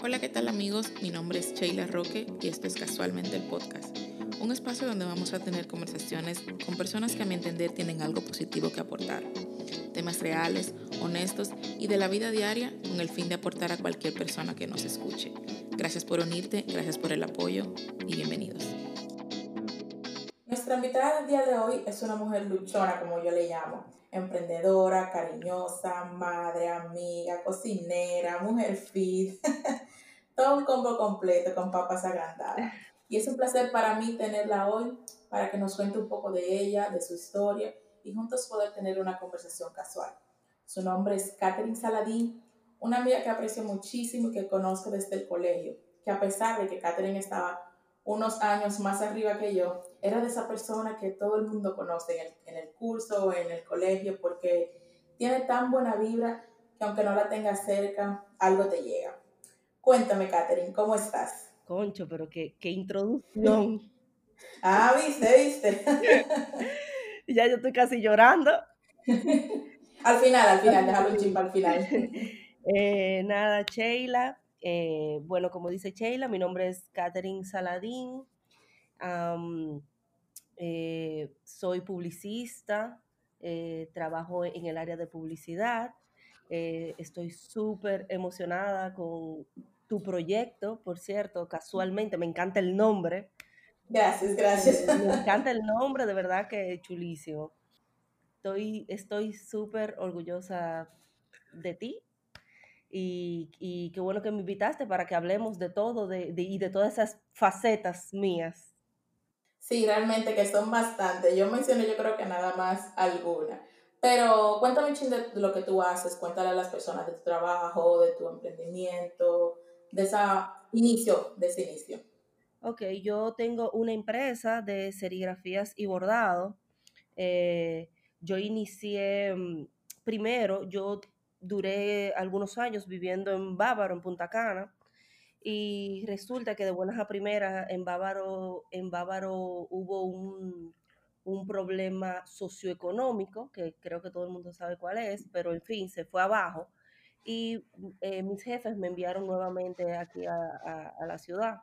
Hola, ¿qué tal amigos? Mi nombre es Sheila Roque y esto es Casualmente el Podcast, un espacio donde vamos a tener conversaciones con personas que a mi entender tienen algo positivo que aportar, temas reales, honestos y de la vida diaria con el fin de aportar a cualquier persona que nos escuche. Gracias por unirte, gracias por el apoyo y bienvenidos. Nuestra invitada del día de hoy es una mujer luchona, como yo le llamo emprendedora, cariñosa, madre, amiga, cocinera, mujer fit, todo un combo completo con papas agrandadas. Y es un placer para mí tenerla hoy para que nos cuente un poco de ella, de su historia y juntos poder tener una conversación casual. Su nombre es Catherine Saladín, una amiga que aprecio muchísimo y que conozco desde el colegio, que a pesar de que Catherine estaba unos años más arriba que yo, era de esa persona que todo el mundo conoce en el, curso o en el colegio porque tiene tan buena vibra que aunque no la tengas cerca, algo te llega. Cuéntame, Katherine, ¿cómo estás? Concho, pero qué, qué introducción. ah, viste, viste. ya yo estoy casi llorando. al final, al final, déjalo un chimpa al final. Eh, nada, Sheila, eh, bueno, como dice Sheila, mi nombre es Catherine Saladín. Eh, soy publicista, trabajo en el área de publicidad. estoy súper emocionada con tu proyecto, por cierto, casualmente, me encanta el nombre. Gracias, gracias. Me encanta el nombre, de verdad que chulísimo. Estoy súper orgullosa de ti y, qué bueno que me invitaste para que hablemos de todo de, y de todas esas facetas mías. Sí, realmente que son bastantes. Yo mencioné yo creo que nada más alguna. Pero cuéntame un de lo que tú haces, cuéntale a las personas de tu trabajo, de tu emprendimiento, de ese inicio, de inicio. Ok, yo tengo una empresa de serigrafías y bordado. Eh, yo inicié, mm, primero, yo duré algunos años viviendo en Bávaro, en Punta Cana, y resulta que de buenas a primeras en Bávaro, en Bávaro hubo un, problema socioeconómico, que creo que todo el mundo sabe cuál es, pero en fin, se fue abajo. Y eh, mis jefes me enviaron nuevamente aquí a, la ciudad.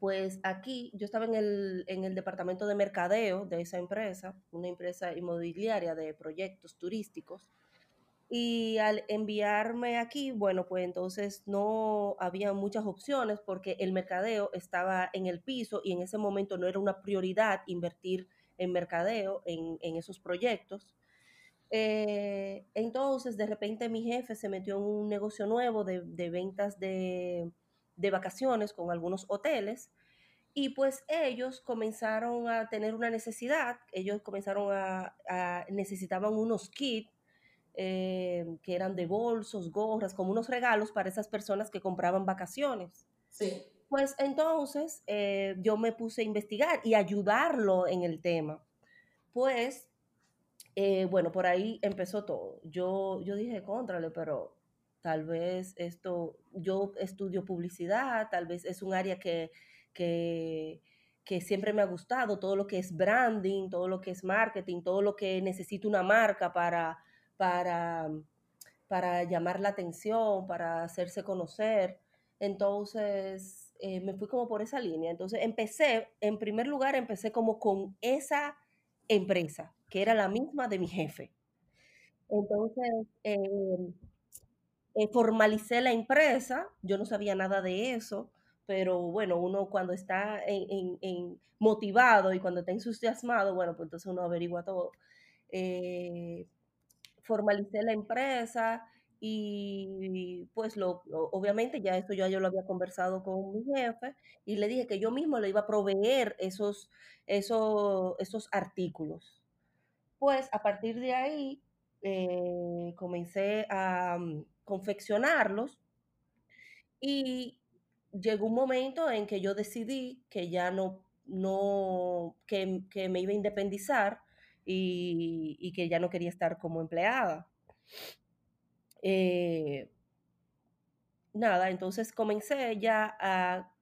Pues aquí yo estaba en el, en el departamento de mercadeo de esa empresa, una empresa inmobiliaria de proyectos turísticos. Y al enviarme aquí, bueno, pues entonces no había muchas opciones porque el mercadeo estaba en el piso y en ese momento no era una prioridad invertir en mercadeo, en, esos proyectos. Eh, entonces, de repente mi jefe se metió en un negocio nuevo de, ventas de, vacaciones con algunos hoteles y pues ellos comenzaron a tener una necesidad, ellos comenzaron a, a necesitaban unos kits eh, que eran de bolsos, gorras, como unos regalos para esas personas que compraban vacaciones. Sí. Pues entonces eh, yo me puse a investigar y ayudarlo en el tema. Pues, eh, bueno, por ahí empezó todo. Yo, yo dije, contrale, pero tal vez esto, yo estudio publicidad, tal vez es un área que, que, siempre me ha gustado, todo lo que es branding, todo lo que es marketing, todo lo que necesita una marca para para, para llamar la atención, para hacerse conocer. Entonces, eh, me fui como por esa línea. Entonces, empecé, en primer lugar, empecé como con esa empresa, que era la misma de mi jefe. Entonces, em, eh, formalicé la empresa, yo no sabía nada de eso, pero bueno, uno cuando está en, motivado y cuando está entusiasmado, bueno, pues entonces uno averigua todo. Eh, formalicé la empresa y pues lo, obviamente ya esto ya yo lo había conversado con mi jefe y le dije que yo mismo le iba a proveer esos, esos, esos artículos. Pues a partir de ahí eh, comencé a mm, confeccionarlos y llegó un momento en que yo decidí que ya no, no que, que me iba a independizar y, que ya no quería estar como empleada. Eh, nada, entonces comencé ya a,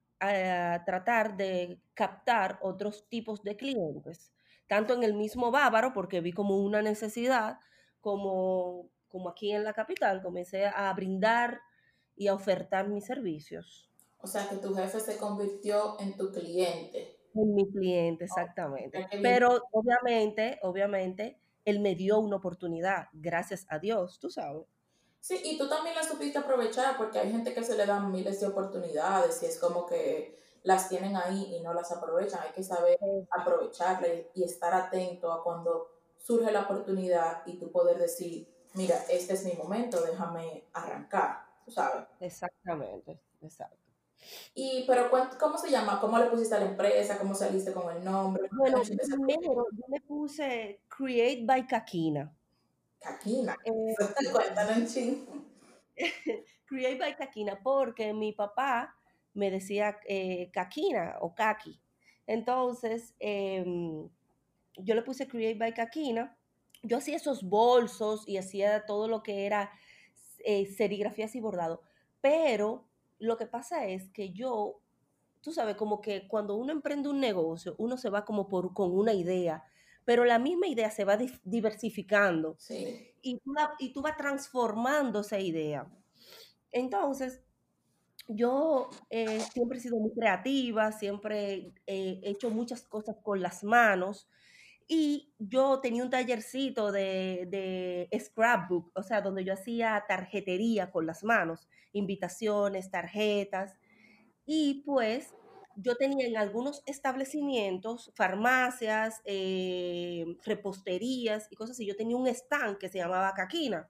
tratar de captar otros tipos de clientes, tanto en el mismo Bávaro, porque vi como una necesidad, como, como aquí en la capital, comencé a brindar y a ofertar mis servicios. O sea, que tu jefe se convirtió en tu cliente. En mi cliente, exactamente. Pero obviamente, obviamente, él me dio una oportunidad, gracias a Dios, tú sabes. Sí, y tú también la supiste aprovechar porque hay gente que se le dan miles de oportunidades y es como que las tienen ahí y no las aprovechan. Hay que saber aprovecharla y, estar atento a cuando surge la oportunidad y tú poder decir, mira, este es mi momento, déjame arrancar, tú sabes. Exactamente, exacto. Y, pero, ¿cómo se llama? ¿Cómo le pusiste a la empresa? ¿Cómo saliste con el nombre? Bueno, primero yo le puse Create by Kakina. Kakina. Eh, Cuéntanos Create by Kakina, porque mi papá me decía eh, Kakina o Kaki. Entonces, em, yo le puse Create by Kakina. Yo hacía esos bolsos y hacía todo lo que era eh, serigrafías y bordado. Pero lo que pasa es que yo, tú sabes, como que cuando uno emprende un negocio, uno se va como por, con una idea, pero la misma idea se va diversificando. Sí. Y, tú y tú vas transformando esa idea. Entonces, yo eh, siempre he sido muy creativa, siempre he hecho muchas cosas con las manos. Y yo tenía un tallercito de, de, scrapbook, o sea, donde yo hacía tarjetería con las manos, invitaciones, tarjetas. Y pues yo tenía en algunos establecimientos, farmacias, eh, reposterías y cosas así, yo tenía un stand que se llamaba Caquina.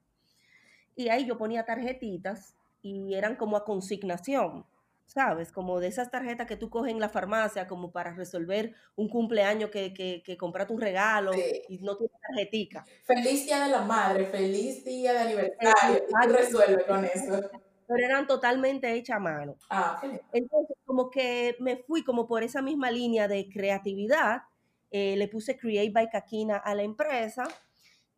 Y ahí yo ponía tarjetitas y eran como a consignación. ¿sabes? Como de esas tarjetas que tú coges en la farmacia como para resolver un cumpleaños que, que, que compraste un regalo y no tienes tarjetica. Feliz Día de la Madre, feliz Día de aniversario, y tú resuelves con eso. Pero eran totalmente hechas a mano. Ah, Entonces, como que me fui como por esa misma línea de creatividad, eh, le puse Create by Kakina a la empresa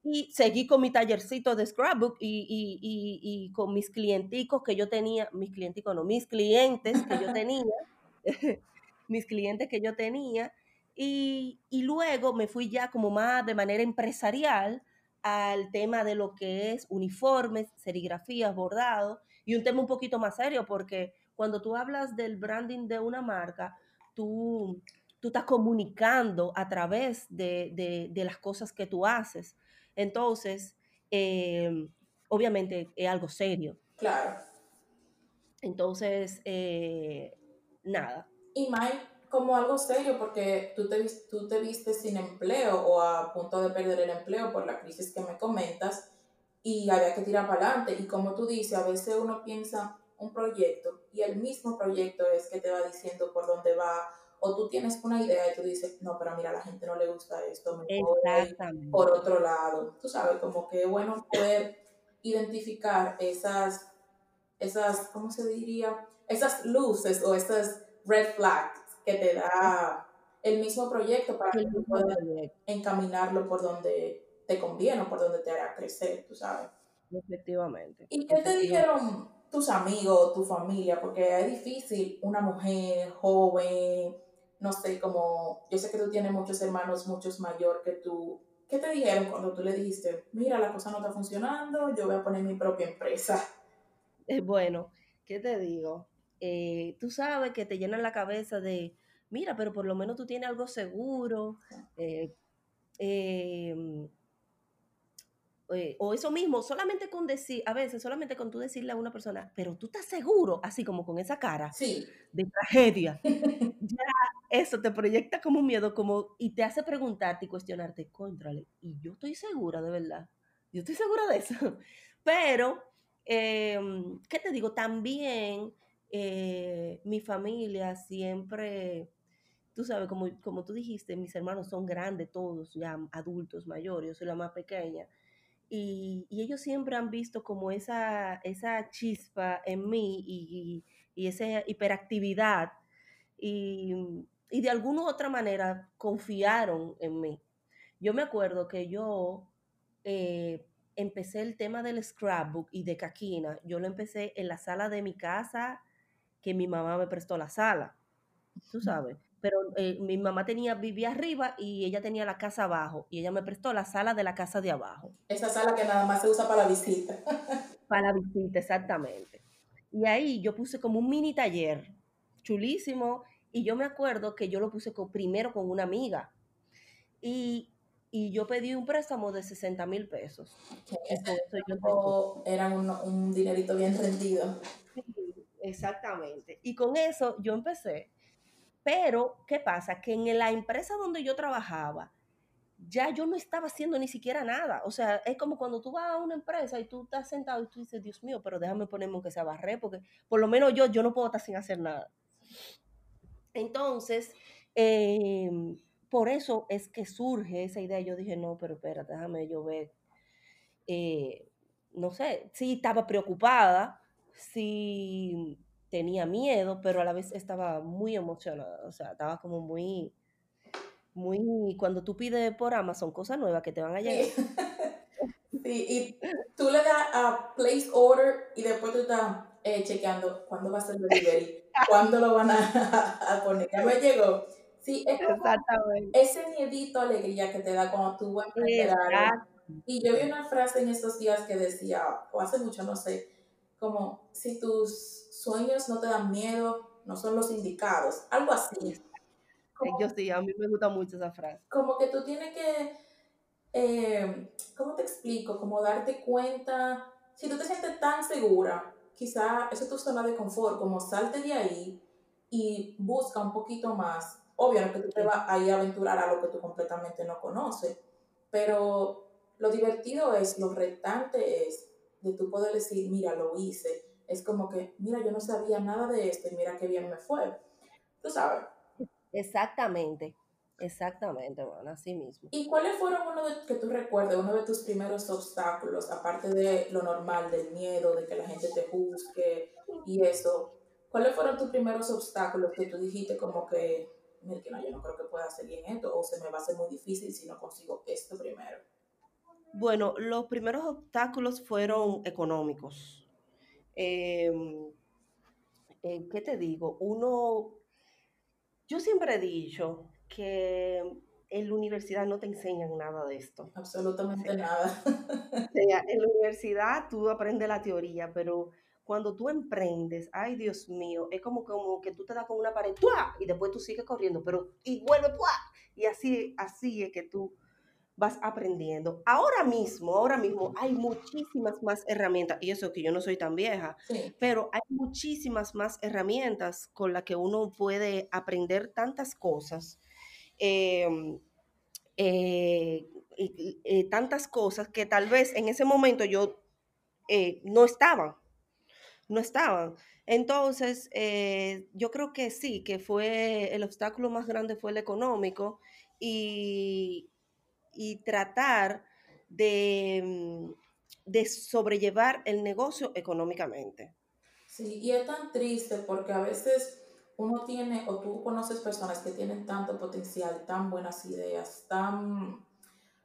y seguí con mi tallercito de scrapbook y, y, y, y, con mis clienticos que yo tenía, mis clienticos no, mis clientes que yo tenía, mis clientes que yo tenía. Y, luego me fui ya como más de manera empresarial al tema de lo que es uniformes, serigrafías, bordados y un tema un poquito más serio porque cuando tú hablas del branding de una marca, tú, tú estás comunicando a través de, de, de las cosas que tú haces. Entonces, em, obviamente es algo serio. Claro. Entonces, eh, nada. Y Mike, como algo serio, porque tú te, tú te viste sin empleo o a punto de perder el empleo por la crisis que me comentas y había que tirar para adelante. Y como tú dices, a veces uno piensa un proyecto y el mismo proyecto es que te va diciendo por dónde va o tú tienes una idea y tú dices, no, pero mira, a la gente no le gusta esto, mejor por otro lado. Tú sabes, como que bueno poder identificar esas, esas, ¿cómo se diría? Esas luces o esas red flags que te da el mismo proyecto para que tú puedas encaminarlo por donde te conviene o por donde te hará crecer, tú sabes. Efectivamente. ¿Y qué te dijeron tus amigos, tu familia? Porque es difícil una mujer joven, no sé, como yo sé que tú tienes muchos hermanos, muchos mayor que tú. ¿Qué te dijeron cuando tú le dijiste, mira, la cosa no está funcionando, yo voy a poner mi propia empresa? Eh, bueno, ¿qué te digo? Eh, tú sabes que te llenan la cabeza de, mira, pero por lo menos tú tienes algo seguro. Eh, em, eh, o eso mismo, solamente con decir, a veces solamente con tú decirle a una persona, pero tú estás seguro, así como con esa cara de tragedia, ya eso te proyecta como un miedo, como, y te hace preguntarte y cuestionarte, contrale, y yo estoy segura de verdad, yo estoy segura de eso, pero, em, ¿qué te digo? También eh, mi familia siempre, tú sabes, como, como tú dijiste, mis hermanos son grandes todos, ya adultos, mayores, yo soy la más pequeña, y, ellos siempre han visto como esa, esa chispa en mí y, esa hiperactividad y, de alguna u otra manera confiaron en mí. Yo me acuerdo que yo eh, empecé el tema del scrapbook y de caquina, yo lo empecé en la sala de mi casa, que mi mamá me prestó la sala, tú sabes pero eh, mi mamá tenía, vivía arriba y ella tenía la casa abajo y ella me prestó la sala de la casa de abajo. Esa sala que nada más se usa para la visita. para la visita, exactamente. Y ahí yo puse como un mini taller, chulísimo, y yo me acuerdo que yo lo puse primero con una amiga. Y, yo pedí un préstamo de 60 mil pesos. era un, un dinerito bien rendido. Sí, exactamente. Y con eso yo empecé. Pero, ¿qué pasa? Que en la empresa donde yo trabajaba, ya yo no estaba haciendo ni siquiera nada. O sea, es como cuando tú vas a una empresa y tú estás sentado y tú dices, Dios mío, pero déjame ponerme que se barré, porque por lo menos yo, yo no puedo estar sin hacer nada. Entonces, em, por eso es que surge esa idea. Yo dije, no, pero espérate, déjame yo ver. Eh, no sé, sí estaba preocupada, sí tenía miedo, pero a la vez estaba muy emocionada. O sea, estaba como muy muy, cuando tú pides por Amazon cosas nuevas que te van a llegar. Sí, y tú le das a place order y después tú estás eh, chequeando cuándo va a ser el delivery, cuándo lo van a, poner. Ya me llegó. Sí, es Exactamente. ese miedito alegría que te da cuando tú vas a algo. Y yo vi una frase en estos días que decía, o hace mucho, no sé, como si tus sueños no te dan miedo, no son los indicados, algo así. Yo sí, a mí me gusta mucho esa frase. Como que tú tienes que, eh, ¿cómo te explico? Como darte cuenta, si tú te sientes tan segura, quizá eso es tu zona de confort, como salte de ahí y busca un poquito más. Obvio, que tú te vas a ir a aventurar a lo que tú completamente no conoces, pero lo divertido es, lo retante es de tú poder decir, mira, lo hice. Es como que, mira, yo no sabía nada de esto y mira qué bien me fue. Tú sabes. Exactamente, exactamente, bueno, así mismo. ¿Y cuáles fueron uno de, que tú recuerdes, uno de tus primeros obstáculos, aparte de lo normal, del miedo, de que la gente te juzgue y eso? ¿Cuáles fueron tus primeros obstáculos que tú dijiste como que, mira, que no, yo no creo que pueda hacer bien esto o se me va a hacer muy difícil si no consigo esto primero? Bueno, los primeros obstáculos fueron económicos. Em, eh, ¿Qué te digo? Uno yo siempre he dicho que en la universidad no te enseñan nada de esto. Absolutamente nada. O sea, en la universidad tú aprendes la teoría, pero cuando tú emprendes, ay Dios mío, es como, como que tú te das con una pared y después tú sigues corriendo, pero y vuelve y así, así es que tú vas aprendiendo. Ahora mismo, ahora mismo hay muchísimas más herramientas, y eso que yo no soy tan vieja, pero hay muchísimas más herramientas con las que uno puede aprender tantas cosas. Em, eh, eh, tantas cosas que tal vez en ese momento yo eh, no estaban, no estaban. Entonces, yo creo que sí, que fue el obstáculo más grande fue el económico y, y tratar de, mm, de sobrellevar el negocio económicamente. Sí, y es tan triste porque a veces uno tiene, o tú conoces personas que tienen tanto potencial, tan buenas ideas, tan,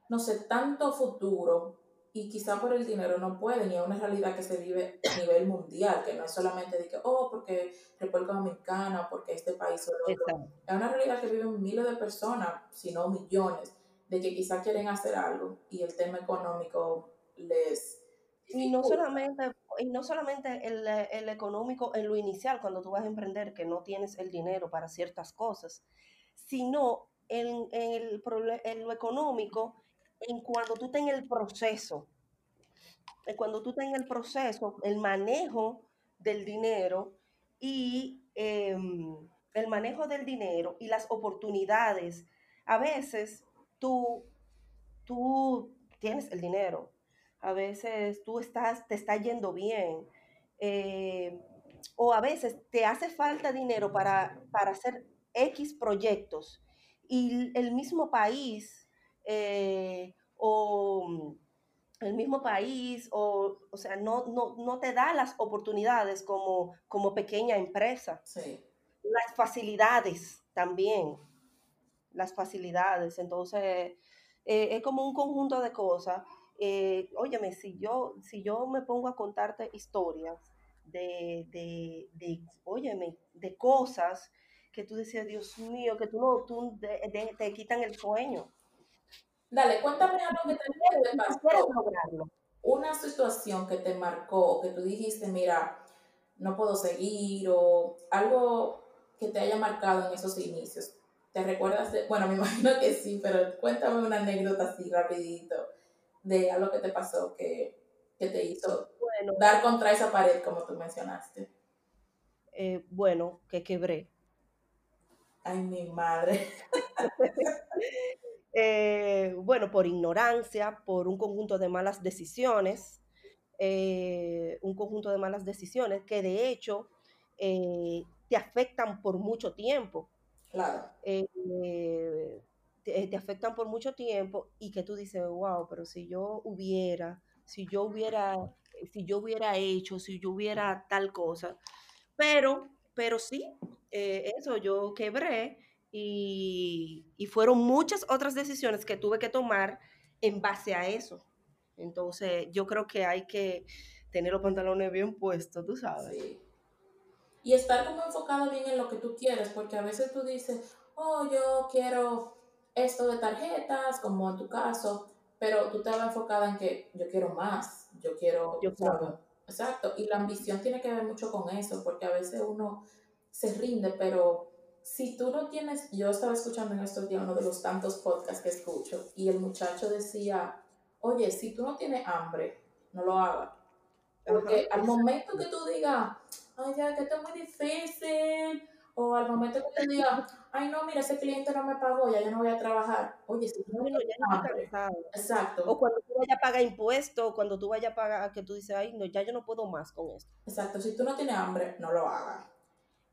no sé, tanto futuro, y quizá por el dinero no pueden, y es una realidad que se vive a nivel mundial, que no es solamente de que, oh, porque República Dominicana, porque este país o el otro. Es una realidad que viven miles de personas, si no millones de que quizá quieren hacer algo y el tema económico les... Y no solamente, y no solamente el, el, económico en lo inicial, cuando tú vas a emprender, que no tienes el dinero para ciertas cosas, sino en, en, el, en lo económico, en cuando tú en el proceso, cuando tú en el proceso, el manejo del dinero y em, el manejo del dinero y las oportunidades. A veces tú, tú tienes el dinero, a veces tú estás, te está yendo bien, eh, o a veces te hace falta dinero para, para hacer X proyectos y el mismo país eh, o el mismo país o, o sea, no, no, no, te da las oportunidades como, como pequeña empresa. Las facilidades también las facilidades. Entonces, eh, es como un conjunto de cosas. Eh, óyeme, si yo, si yo me pongo a contarte historias de, de, de óyeme, de cosas que tú decías, Dios mío, que tú no, tú te quitan el sueño. Dale, cuéntame algo que te Una situación que te marcó que tú dijiste, mira, no puedo seguir o algo que te haya marcado en esos inicios. ¿Te recuerdas de, bueno, me imagino que sí, pero cuéntame una anécdota así rapidito de algo que te pasó que, te hizo dar contra esa pared, como tú mencionaste. Eh, bueno, que quebré. Ay, mi madre. Eh, bueno, por ignorancia, por un conjunto de malas decisiones, eh, un conjunto de malas decisiones que de hecho te afectan por mucho tiempo. Claro. Te, afectan por mucho tiempo y que tú dices, wow, pero si yo hubiera, si yo hubiera, si yo hubiera hecho, si yo hubiera tal cosa, pero, pero sí, eh, eso, yo quebré y, fueron muchas otras decisiones que tuve que tomar en base a eso. Entonces, yo creo que hay que tener los pantalones bien puestos, tú sabes. Y estar como enfocado bien en lo que tú quieres, porque a veces tú dices, oh, yo quiero esto de tarjetas, como en tu caso, pero tú te vas enfocada en que yo quiero más, yo quiero, yo quiero. Exacto, y la ambición tiene que ver mucho con eso, porque a veces uno se rinde, pero si tú no tienes, yo estaba escuchando en estos días uno de los tantos podcasts que escucho, y el muchacho decía, oye, si tú no tienes hambre, no lo hagas. Porque al momento que tú digas, ay, ya, que esto es muy difícil, o al momento que te diga, ay, no, mira, ese cliente no me pagó, ya yo no voy a trabajar. Oye, si tú no, ya Exacto. O cuando tú vayas a pagar impuestos, cuando tú vayas a pagar, que tú dices, ay, no, ya yo no puedo más con esto. Exacto. Si tú no tienes hambre, no lo hagas.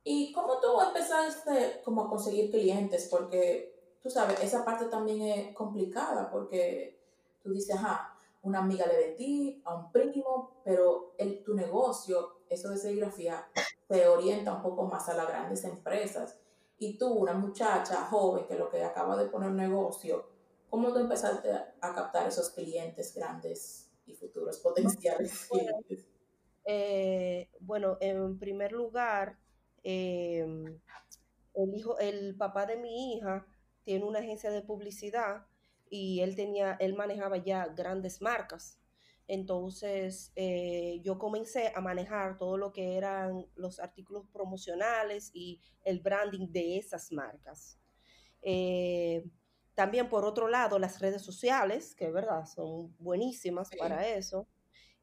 ¿Y cómo tú empezaste como a conseguir clientes? Porque, tú sabes, esa parte también es complicada porque tú dices, ajá, una amiga le vendí, a un primo, pero el, tu negocio, eso de serigrafía, se orienta un poco más a las grandes empresas. Y tú, una muchacha joven que lo que acaba de poner negocio, ¿cómo tú empezaste a captar esos clientes grandes y futuros potenciales clientes? Eh, bueno, en primer lugar, em, el, hijo, el papá de mi hija tiene una agencia de publicidad y él tenía, él manejaba ya grandes marcas. Entonces, eh, yo comencé a manejar todo lo que eran los artículos promocionales y el branding de esas marcas. Eh, también, por otro lado, las redes sociales, que verdad son buenísimas para eso.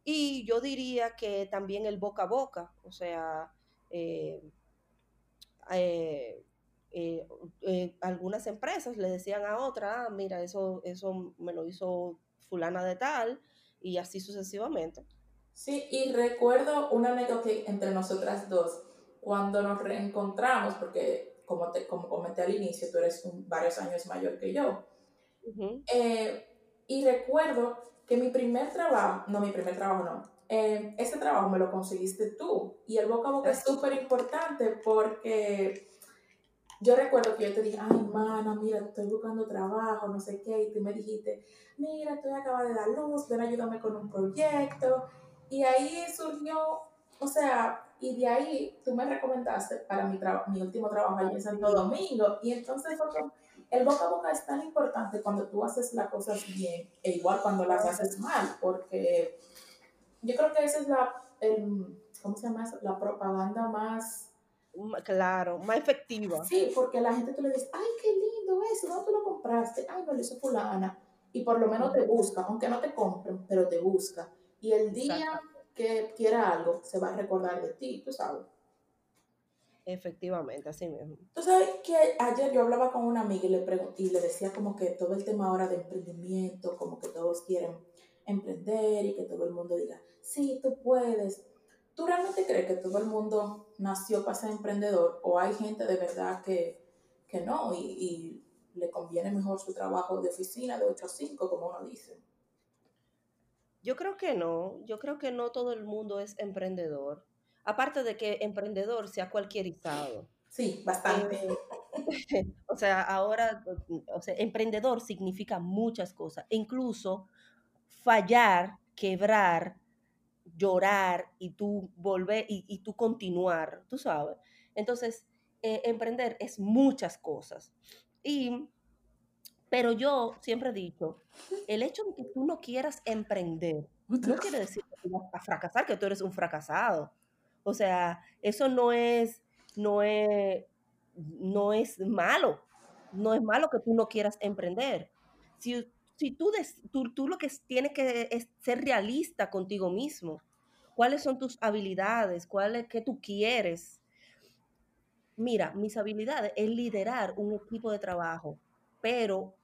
Y yo diría que también el boca a boca, o sea, eh, algunas empresas le decían a otra, ah, mira, eso, eso me lo hizo fulana de tal, y así sucesivamente. Sí, y recuerdo una anécdota entre nosotras dos, cuando nos reencontramos, porque como, te, como comenté al inicio, tú eres varios años mayor que yo. Eh, y recuerdo que mi primer trabajo, no, mi primer trabajo no, eh, ese trabajo me lo conseguiste tú. Y el boca a boca es súper importante porque yo recuerdo que yo te dije, ay, hermana, mira, estoy buscando trabajo, no sé qué, y tú me dijiste, mira, estoy acaba de dar luz, ven, ayúdame con un proyecto. Y ahí surgió, o sea, y de ahí tú me recomendaste para mi, mi último trabajo allí en Santo Domingo. Y entonces el boca a boca es tan importante cuando tú haces las cosas bien, e igual cuando las haces mal, porque yo creo que esa es la, el, ¿cómo se llama eso? La propaganda más Claro, más efectiva. Sí, porque la gente te le dice, ay, qué lindo eso, ¿dónde tú lo compraste? Ay, no lo hizo fulana. Y por lo menos te busca, aunque no te compren, pero te busca. Y el día que quiera algo, se va a recordar de ti, tú sabes. Efectivamente, así mismo. Tú sabes que ayer yo hablaba con una amiga y le, pregunté, y le decía como que todo el tema ahora de emprendimiento, como que todos quieren emprender y que todo el mundo diga, sí, tú puedes. ¿Tú realmente crees que todo el mundo nació para ser emprendedor o hay gente de verdad que, no y, le conviene mejor su trabajo de oficina de 8 a 5, como uno dice? Yo creo que no, yo creo que no todo el mundo es emprendedor. Aparte de que emprendedor sea cualquierizado. Sí, bastante. Eh, o sea, ahora, o sea, emprendedor significa muchas cosas, incluso fallar, quebrar, llorar y tú volver y, tú continuar, tú sabes. Entonces, eh, emprender es muchas cosas. Y, pero yo siempre he dicho, el hecho de que tú no quieras emprender no quiere decir que tú vas a fracasar, que tú eres un fracasado. O sea, eso no es, no es, no es malo. No es malo que tú no quieras emprender. Si, si tú, tú, tú, lo que tienes que es ser realista contigo mismo. ¿Cuáles son tus habilidades? ¿Cuál es que tú quieres? Mira, mis habilidades es liderar un equipo de trabajo, pero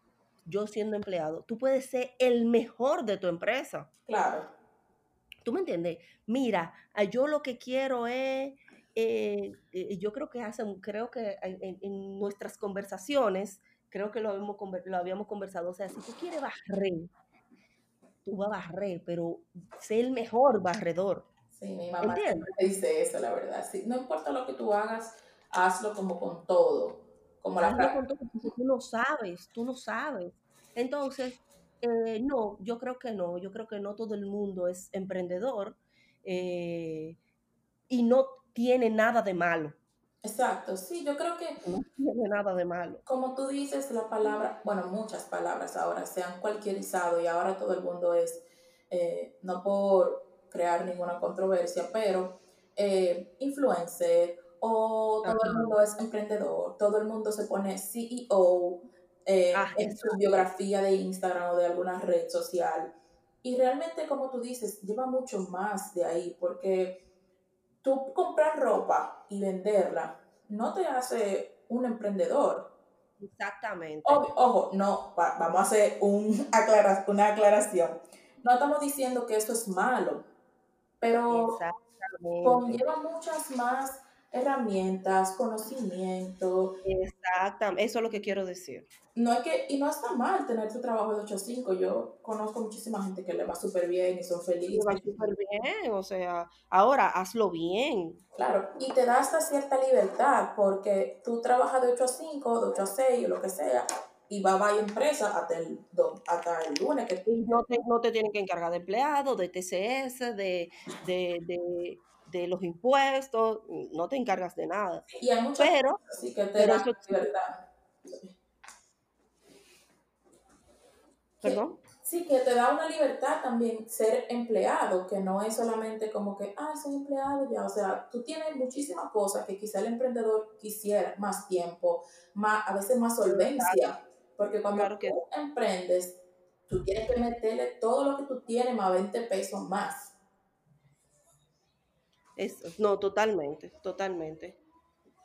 yo siendo empleado, tú puedes ser el mejor de tu empresa. Claro. ¿Tú me entiendes? Mira, ah, yo lo que quiero es, eh, eh, yo creo que hacen, creo que en, nuestras conversaciones, creo que lo habíamos, lo habíamos conversado, o sea, si tú quieres barrer, tú vas a barrer, pero sé el mejor barredor. Sí, mi mamá dice eso, la verdad. no importa lo que tú hagas, hazlo como con todo. Como hazlo con todo, porque tú no sabes, tú no sabes. Entonces, eh, no, yo creo que no, yo creo que no todo el mundo es emprendedor eh, y no tiene nada de malo. Exacto, sí, yo creo que... No tiene nada de malo. Como tú dices, la palabra, bueno, muchas palabras ahora se han cualquierizado y ahora todo el mundo es, eh, no por crear ninguna controversia, pero influencer o todo el mundo es emprendedor, todo el mundo se pone CEO, eh, ah, en su biografía de Instagram o de alguna red social. Y realmente, como tú dices, lleva mucho más de ahí, porque tú comprar ropa y venderla no te hace un emprendedor. Exactamente. Ojo, no, vamos a hacer un una aclaración. No estamos diciendo que eso es malo, pero conlleva muchas más herramientas, conocimiento. Exactamente, eso es lo que quiero decir. No es que, y no está mal tener tu trabajo de 8 a 5. Yo conozco muchísima gente que le va súper bien y son felices. Le va súper bien, o sea, ahora hazlo bien. Claro, y te da hasta cierta libertad porque tú trabajas de 8 a 5, de 8 a 6 o lo que sea, y va a varias empresas hasta el, hasta el lunes. Que... no, te, no te tienen que encargar de empleados, de TCS, de, de, de de los impuestos, no te encargas de nada. Y hay muchas pero, cosas que te dan libertad. ¿Perdón? Sí, que te da una libertad también ser empleado, que no es solamente como que, ah, soy empleado ya, o sea, tú tienes muchísimas cosas que quizá el emprendedor quisiera, más tiempo, más, a veces más solvencia, porque cuando tú emprendes, tú tienes que meterle todo lo que tú tienes más 20 pesos más no, totalmente, totalmente.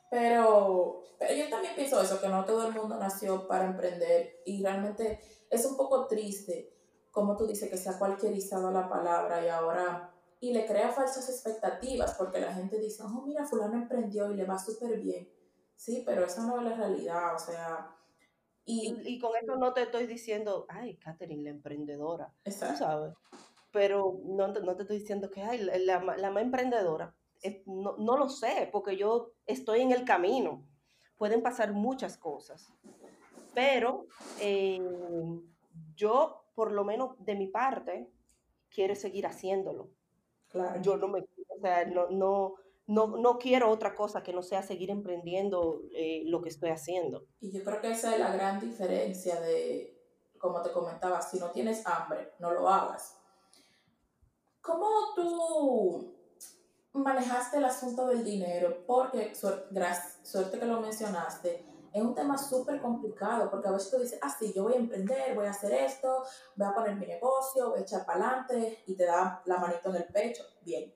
Pero, pero yo también pienso eso, que no todo el mundo nació para emprender y realmente es un poco triste, como tú dices, que se ha cualquierizado la palabra y ahora, y le crea falsas expectativas porque la gente dice, oh, mira, fulano emprendió y le va súper bien. Sí, pero esa no es la realidad, o sea... Y, y, con eso no te estoy diciendo, ay, Catherine, la emprendedora. Exacto. sabes? Pero no, no te estoy diciendo que hay la, la, más emprendedora. no, no, lo sé, porque yo estoy en el camino. Pueden pasar muchas cosas, pero eh, yo, por lo menos de mi parte, quiero seguir haciéndolo. Claro. Yo no me, o sea, no, no, no, no quiero otra cosa que no sea seguir emprendiendo eh, lo que estoy haciendo. Y yo creo que esa es la gran diferencia de, como te comentaba, si no tienes hambre, no lo hagas ¿Cómo tú manejaste el asunto del dinero? Porque, suerte, que lo mencionaste, es un tema súper complicado, porque a veces tú dices, ah, sí, yo voy a emprender, voy a hacer esto, voy a poner mi negocio, voy a echar para adelante y te da la manito en el pecho, bien.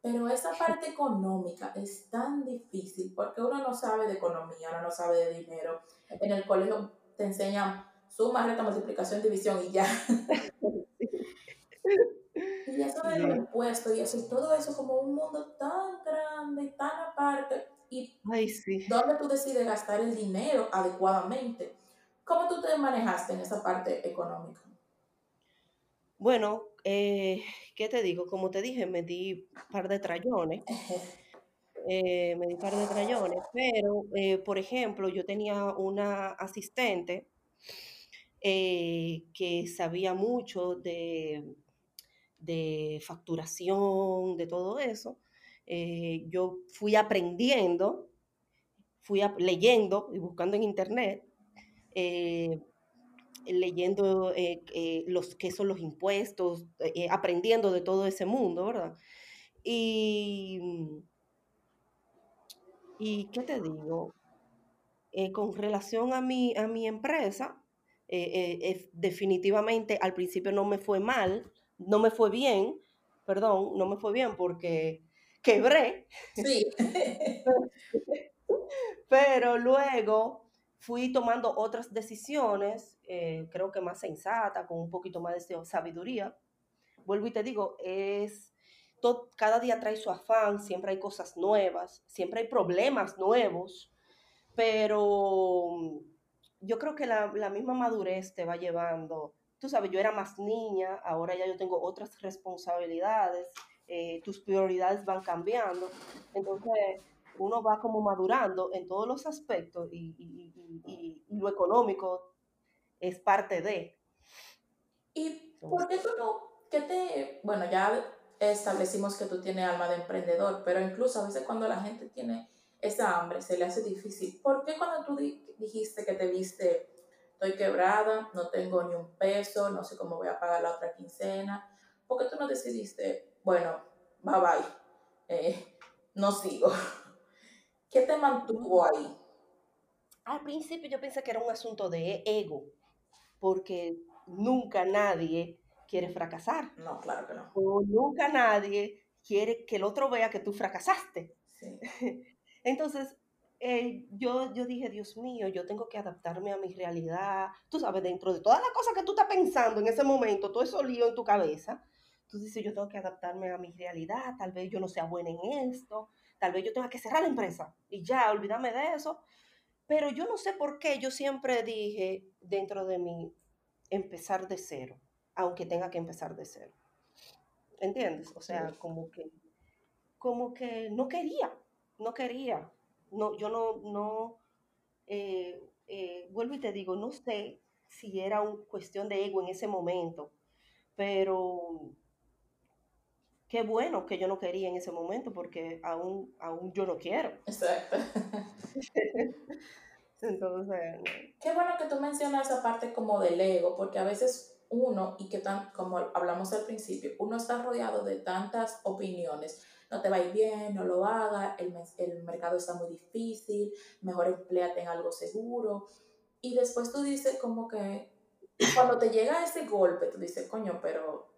Pero esa parte económica es tan difícil porque uno no sabe de economía, uno no sabe de dinero. En el colegio te enseñan suma, resta, multiplicación, división y ya. Y eso de los impuestos y eso, y todo eso como un mundo tan grande y tan aparte. Y Ay, sí. dónde tú decides gastar el dinero adecuadamente. ¿Cómo tú te manejaste en esa parte económica? Bueno, eh, ¿qué te digo? Como te dije, me di un par de trayones. Eh, me di un par de trayones, pero, eh, por ejemplo, yo tenía una asistente que sabía mucho de de facturación, de todo eso, eh, yo fui aprendiendo, fui leyendo y buscando en internet, eh, leyendo eh, los, qué son los impuestos, aprendiendo de todo ese mundo, ¿verdad? Y Y qué te digo, con relación a mi, a mi empresa, definitivamente al principio no me fue mal, no me fue bien, perdón, no me fue bien porque quebré. Sí. Pero luego fui tomando otras decisiones, creo que más sensata, con un poquito más de sabiduría. Vuelvo y te digo, es cada día trae su afán, siempre hay cosas nuevas, siempre hay problemas nuevos, pero yo creo que la, misma madurez te va llevando. Tú sabes, yo era más niña, ahora ya yo tengo otras responsabilidades, eh, tus prioridades van cambiando, entonces uno va como madurando en todos los aspectos y, y lo económico es parte de. ¿Y por qué tú no? ¿Qué te, bueno, ya establecimos que tú tienes alma de emprendedor, pero incluso a veces cuando la gente tiene esa hambre se le hace difícil. ¿Por qué cuando tú dijiste que te viste, estoy quebrada, no tengo ni un peso, no sé cómo voy a pagar la otra quincena? ¿Por qué tú no decidiste, bueno, bye bye, eh, no sigo? ¿Qué te mantuvo ahí? Al principio yo pensé que era un asunto de ego, porque nunca nadie quiere fracasar. No, claro que no. O nunca nadie quiere que el otro vea que tú fracasaste. Sí. Entonces, eh, yo, yo dije, Dios mío, yo tengo que adaptarme a mi realidad. Tú sabes, dentro de todas las cosas que tú estás pensando en ese momento, todo eso lío en tu cabeza, tú dices, yo tengo que adaptarme a mi realidad, tal vez yo no sea buena en esto, tal vez yo tenga que cerrar la empresa y ya, olvídame de eso. Pero yo no sé por qué yo siempre dije dentro de mí empezar de cero aunque tenga que empezar de cero. ¿Entiendes? O sea, como que, como que no quería, no quería. No, yo no, no, eh, eh, vuelvo y te digo, no sé si era una cuestión de ego en ese momento, pero qué bueno que yo no quería en ese momento porque aún, aún yo no quiero. Exacto. Entonces. Qué bueno que tú mencionas esa parte como del ego, porque a veces uno, y que tan, como hablamos al principio, uno está rodeado de tantas opiniones. No te va a ir bien, no lo haga, el, el mercado está muy difícil, mejor empleate en algo seguro. Y después tú dices como que cuando te llega ese golpe, tú dices, coño, pero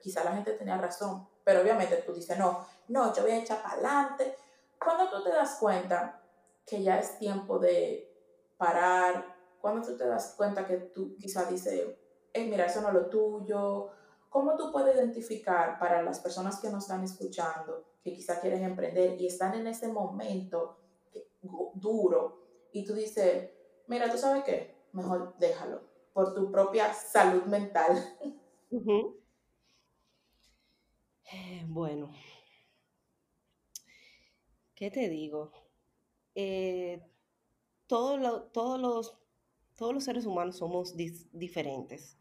quizá la gente tenía razón, pero obviamente tú dices, no, no, yo voy a echar para adelante. Cuando tú te das cuenta que ya es tiempo de parar, cuando tú te das cuenta que tú quizá dices, mira, eso no es lo tuyo. ¿Cómo tú puedes identificar para las personas que nos están escuchando, que quizá quieren emprender y están en ese momento duro y tú dices, mira, tú sabes qué, mejor déjalo por tu propia salud mental? Eh, bueno, ¿qué te digo? Eh, todos los todos los seres humanos somos diferentes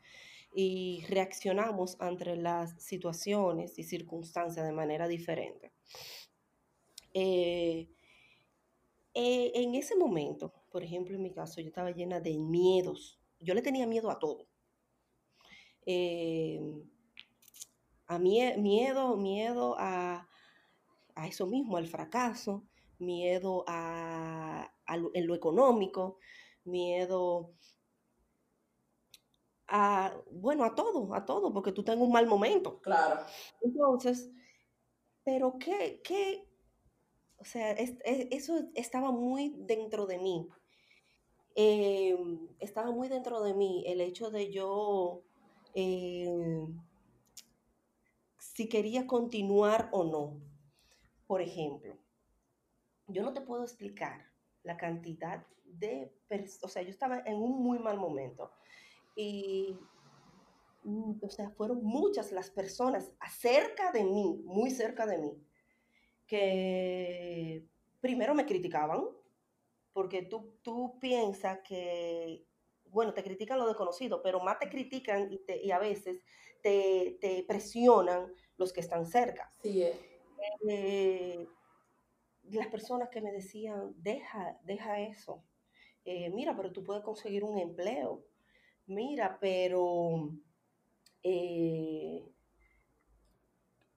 y reaccionamos ante las situaciones y circunstancias de manera diferente. Eh, eh, en ese momento, por ejemplo, en mi caso, yo estaba llena de miedos. Yo le tenía miedo a todo. Eh, a miedo, miedo a, eso mismo, al fracaso, miedo a, en lo económico, miedo a, bueno, a todo, a todo, porque tú tengas un mal momento. Claro. Entonces, pero qué, qué, o sea, eso estaba muy dentro de mí. Em, estaba muy dentro de mí el hecho de yo, em, si quería continuar o no. Por ejemplo, yo no te puedo explicar la cantidad de, o sea, yo estaba en un muy mal momento y, mm, o sea, fueron muchas las personas cerca de mí, muy cerca de mí, que primero me criticaban, porque tú, tú piensas que, bueno, te critican lo desconocido, pero más te critican y, y a veces te, te, presionan los que están cerca. Sí. Eh, las personas que me decían, deja, deja eso, eh, mira, pero tú puedes conseguir un empleo, mira, pero eh,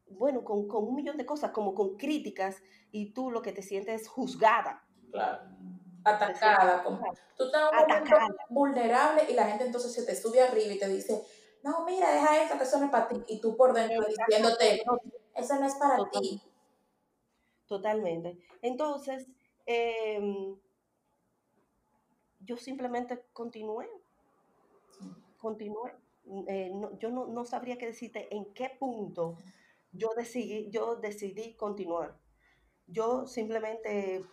bueno, con, con, un millón de cosas, como con críticas, y tú lo que te sientes es juzgada. Claro. Atacada. Como, tú estás momento vulnerable y la gente entonces se te sube arriba y te dice, no, mira, deja eso, que eso no es para ti. Y tú por dentro diciéndote, eso no es para ti. Totalmente. Entonces, em, yo simplemente continué. Continué. Eh, yo no, no, sabría qué decirte en qué punto yo decidí, yo decidí continuar. Yo simplemente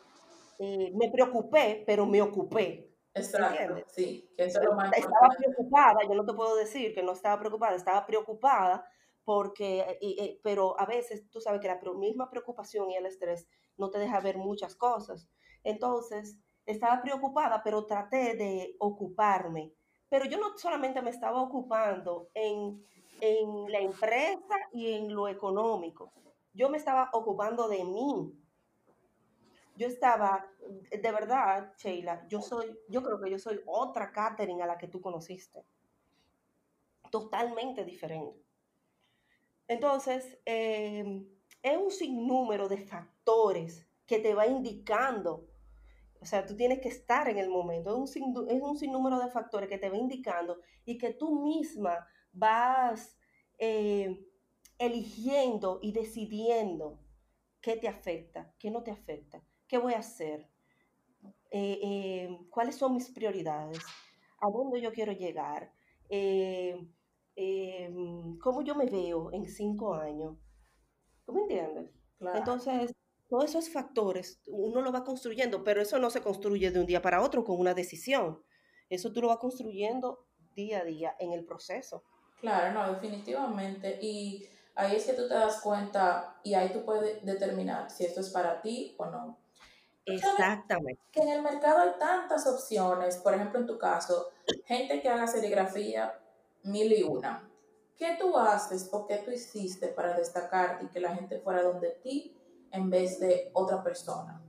eh, me preocupé, pero me ocupé. Exacto, sí, que eso es lo más Estaba preocupada, yo no te puedo decir que no estaba preocupada, estaba preocupada porque, eh, pero a veces tú sabes que la misma preocupación y el estrés no te deja ver muchas cosas. Entonces, estaba preocupada, pero traté de ocuparme. Pero yo no solamente me estaba ocupando en en la empresa y en lo económico. Yo me estaba ocupando de mí. Yo estaba, de verdad, Sheila, yo soy, yo creo que yo soy otra Catherine a la que tú conociste. Totalmente diferente. Entonces, em, es un sinnúmero de factores que te va indicando. O sea, tú tienes que estar en el momento. Es un, es un sinnúmero de factores que te va indicando y que tú misma vas eh, eligiendo y decidiendo qué te afecta, qué no te afecta, qué voy a hacer, eh, eh, cuáles son mis prioridades, a dónde yo quiero llegar, cómo yo me veo en cinco años. ¿Tú me entiendes? Entonces, todos esos factores uno lo va construyendo, pero eso no se construye de un día para otro con una decisión. Eso tú lo vas construyendo día a día en el proceso. Claro, no, definitivamente. Y ahí es que tú te das cuenta y ahí tú puedes determinar si esto es para ti o no. Exactamente. Que en el mercado hay tantas opciones, por ejemplo, en tu caso, gente que haga serigrafía mil y una. ¿Qué tú haces o qué tú hiciste para destacarte y que la gente fuera donde ti en vez de otra persona?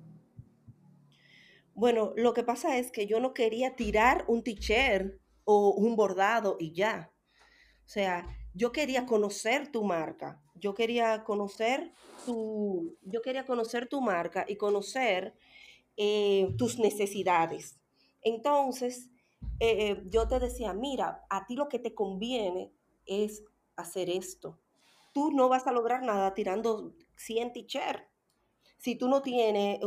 Bueno, lo que pasa es que yo no quería tirar un t-shirt o un bordado y ya. O sea, yo quería conocer tu marca, yo quería conocer tu, yo quería conocer tu marca y conocer eh, tus necesidades. Entonces, eh, eh, yo te decía, mira, a ti lo que te conviene es hacer esto. Tú no vas a lograr nada tirando 100 t-shirts. Si tú no tienes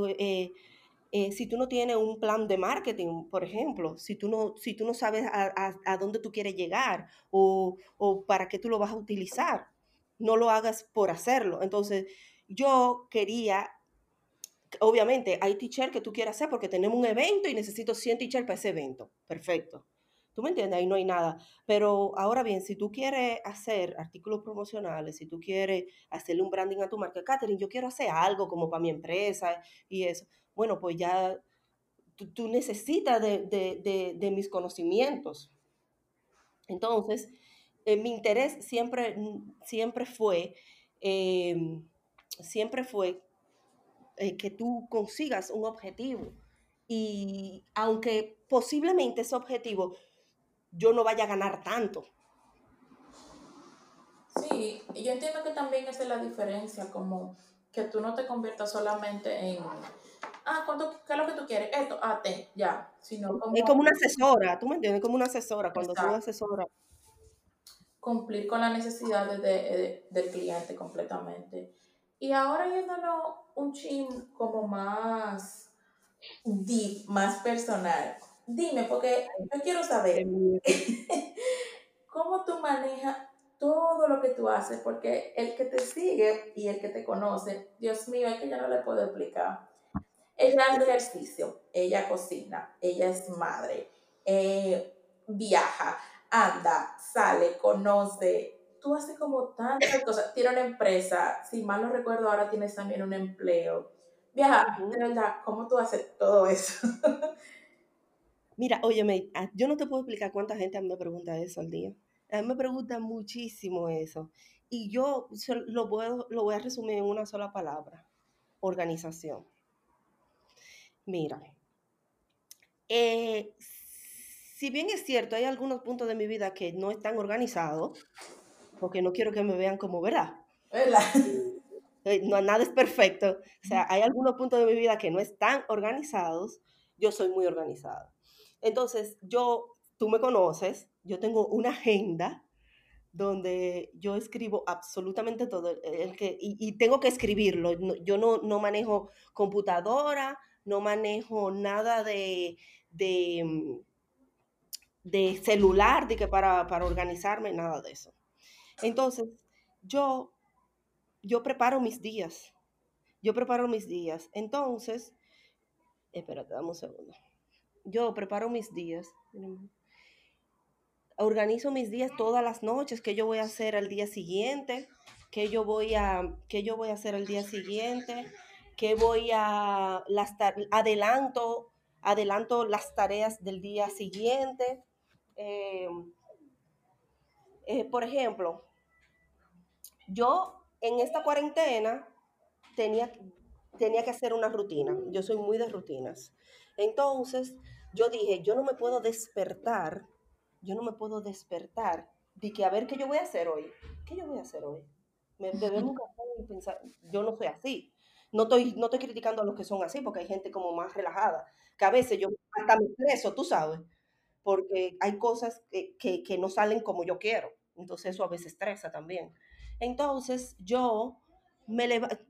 eh, si tú no tienes un plan de marketing, por ejemplo, si tú no, si tú no sabes a, dónde tú quieres llegar o, para qué tú lo vas a utilizar, no lo hagas por hacerlo. Entonces, yo quería, obviamente, hay t-shirt que tú quieras hacer porque tenemos un evento y necesito 100 t-shirts para ese evento. Perfecto. ¿Tú me entiendes? Ahí no hay nada. Pero ahora bien, si tú quieres hacer artículos promocionales, si tú quieres hacerle un branding a tu marca, Catherine, yo quiero hacer algo como para mi empresa y eso bueno, pues ya tú, necesitas de, mis conocimientos. Entonces, eh, mi interés siempre, siempre fue, em, siempre fue eh, que tú consigas un objetivo. Y aunque posiblemente ese objetivo yo no vaya a ganar tanto. Sí, yo entiendo que también es la diferencia, como que tú no te conviertas solamente en ah, ¿qué es lo que tú quieres? Esto, ah, te, ya. Sino como, es como una asesora, ¿tú me entiendes? Como una asesora, cuando tú asesora. Cumplir con las necesidades de, del cliente completamente. Y ahora yéndonos un chin como más deep, más personal. Dime, porque yo quiero saber cómo tú manejas todo lo que tú haces, porque el que te sigue y el que te conoce, Dios mío, es que ya no le puedo explicar. Ella hace ejercicio, ella cocina, ella es madre, eh, viaja, anda, sale, conoce. Tú haces como tantas cosas. Tiene una empresa, si mal no recuerdo, ahora tienes también un empleo. Viaja, de verdad, ¿cómo tú haces todo eso? Mira, óyeme, ah, yo no te puedo explicar cuánta gente me pregunta eso al día. A mí me pregunta muchísimo eso. Y yo lo, puedo, lo voy a resumir en una sola palabra. Organización. Mira, eh, si bien es cierto, hay algunos puntos de mi vida que no están organizados, porque no quiero que me vean como verá, ¿Verdad? Eh, no, nada es perfecto. O sea, hay algunos puntos de mi vida que no están organizados. Yo soy muy organizada. Entonces, yo, tú me conoces, yo tengo una agenda donde yo escribo absolutamente todo el que, y, tengo que escribirlo. yo no, no, manejo computadora, no manejo nada de, de, mm, de celular de que para, para organizarme, nada de eso. Entonces, yo, yo preparo mis días. Yo preparo mis días. Entonces, espérate, dame un segundo. Yo preparo mis días organizo mis días todas las noches, qué yo voy a hacer al día siguiente, qué yo voy a, qué yo voy a hacer al día siguiente, qué voy a las adelanto, adelanto las tareas del día siguiente. Em, eh, por ejemplo, yo en esta cuarentena tenía, tenía que hacer una rutina. Yo soy muy de rutinas. Entonces, yo dije, yo no me puedo despertar yo no me puedo despertar de que a ver qué yo voy a hacer hoy. ¿Qué yo voy a hacer hoy? Me debemos y pensar, yo no soy así. No estoy, no estoy criticando a los que son así, porque hay gente como más relajada, que a veces yo hasta me estreso, tú sabes, porque hay cosas que, que, no salen como yo quiero. Entonces eso a veces estresa también. Entonces yo me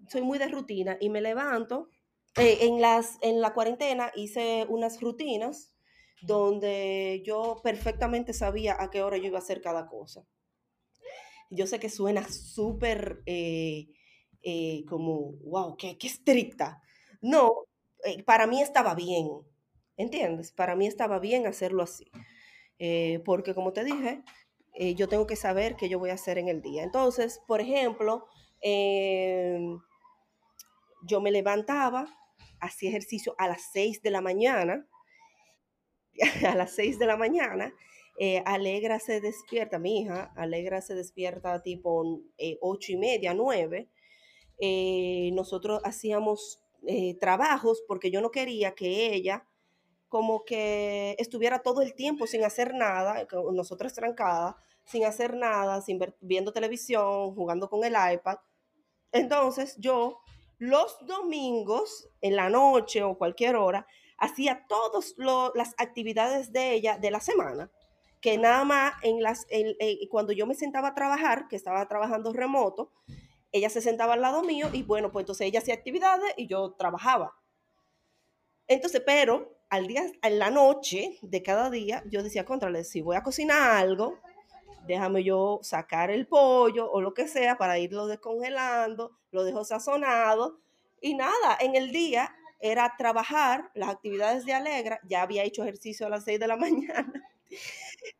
soy muy de rutina y me levanto. Eh, en, las, en la cuarentena hice unas rutinas donde yo perfectamente sabía a qué hora yo iba a hacer cada cosa. Yo sé que suena súper eh, eh, como, wow, qué, qué estricta. No, para mí estaba bien, ¿entiendes? Para mí estaba bien hacerlo así. porque como te dije, yo tengo que saber qué yo voy a hacer en el día. Entonces, por ejemplo, em, yo me levantaba, hacía ejercicio a las 6 de la mañana, a las 6 de la mañana, eh, Alegra se despierta, mi hija, Alegra se despierta tipo eh, ocho y media, 9. Eh, nosotros hacíamos trabajos porque yo no quería que ella como que estuviera todo el tiempo sin hacer nada, nosotros trancadas, sin hacer nada, sin ver, viendo televisión, jugando con el iPad. Entonces yo los domingos en la noche o cualquier hora hacía todas las actividades de ella de la semana, que nada más en las, cuando yo me sentaba a trabajar, que estaba trabajando remoto, ella se sentaba al lado mío y bueno, pues entonces ella hacía actividades y yo trabajaba. Entonces, pero al día, en la noche de cada día, yo decía, contrale, si voy a cocinar algo, déjame yo sacar el pollo o lo que sea para irlo descongelando, lo dejo sazonado y nada, en el día era trabajar las actividades de Alegra, ya había hecho ejercicio a las 6 de la mañana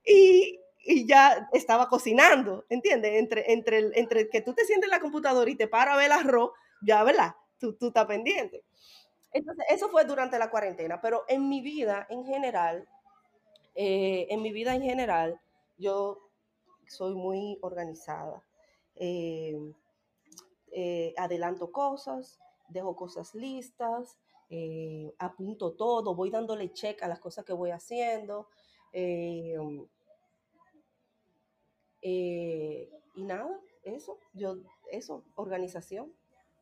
y, ya estaba cocinando, ¿entiendes? Entre, entre, entre que tú te sientes en la computadora y te para a ver el arroz, ya, ¿verdad? Tú, tú estás pendiente. Entonces, eso fue durante la cuarentena, pero en mi vida en general, eh, en mi vida en general, yo soy muy organizada. Eh, eh, adelanto cosas, dejo cosas listas, eh, apunto todo, voy dándole check a las cosas que voy haciendo. Eh, eh, y nada, eso, yo, eso, organización.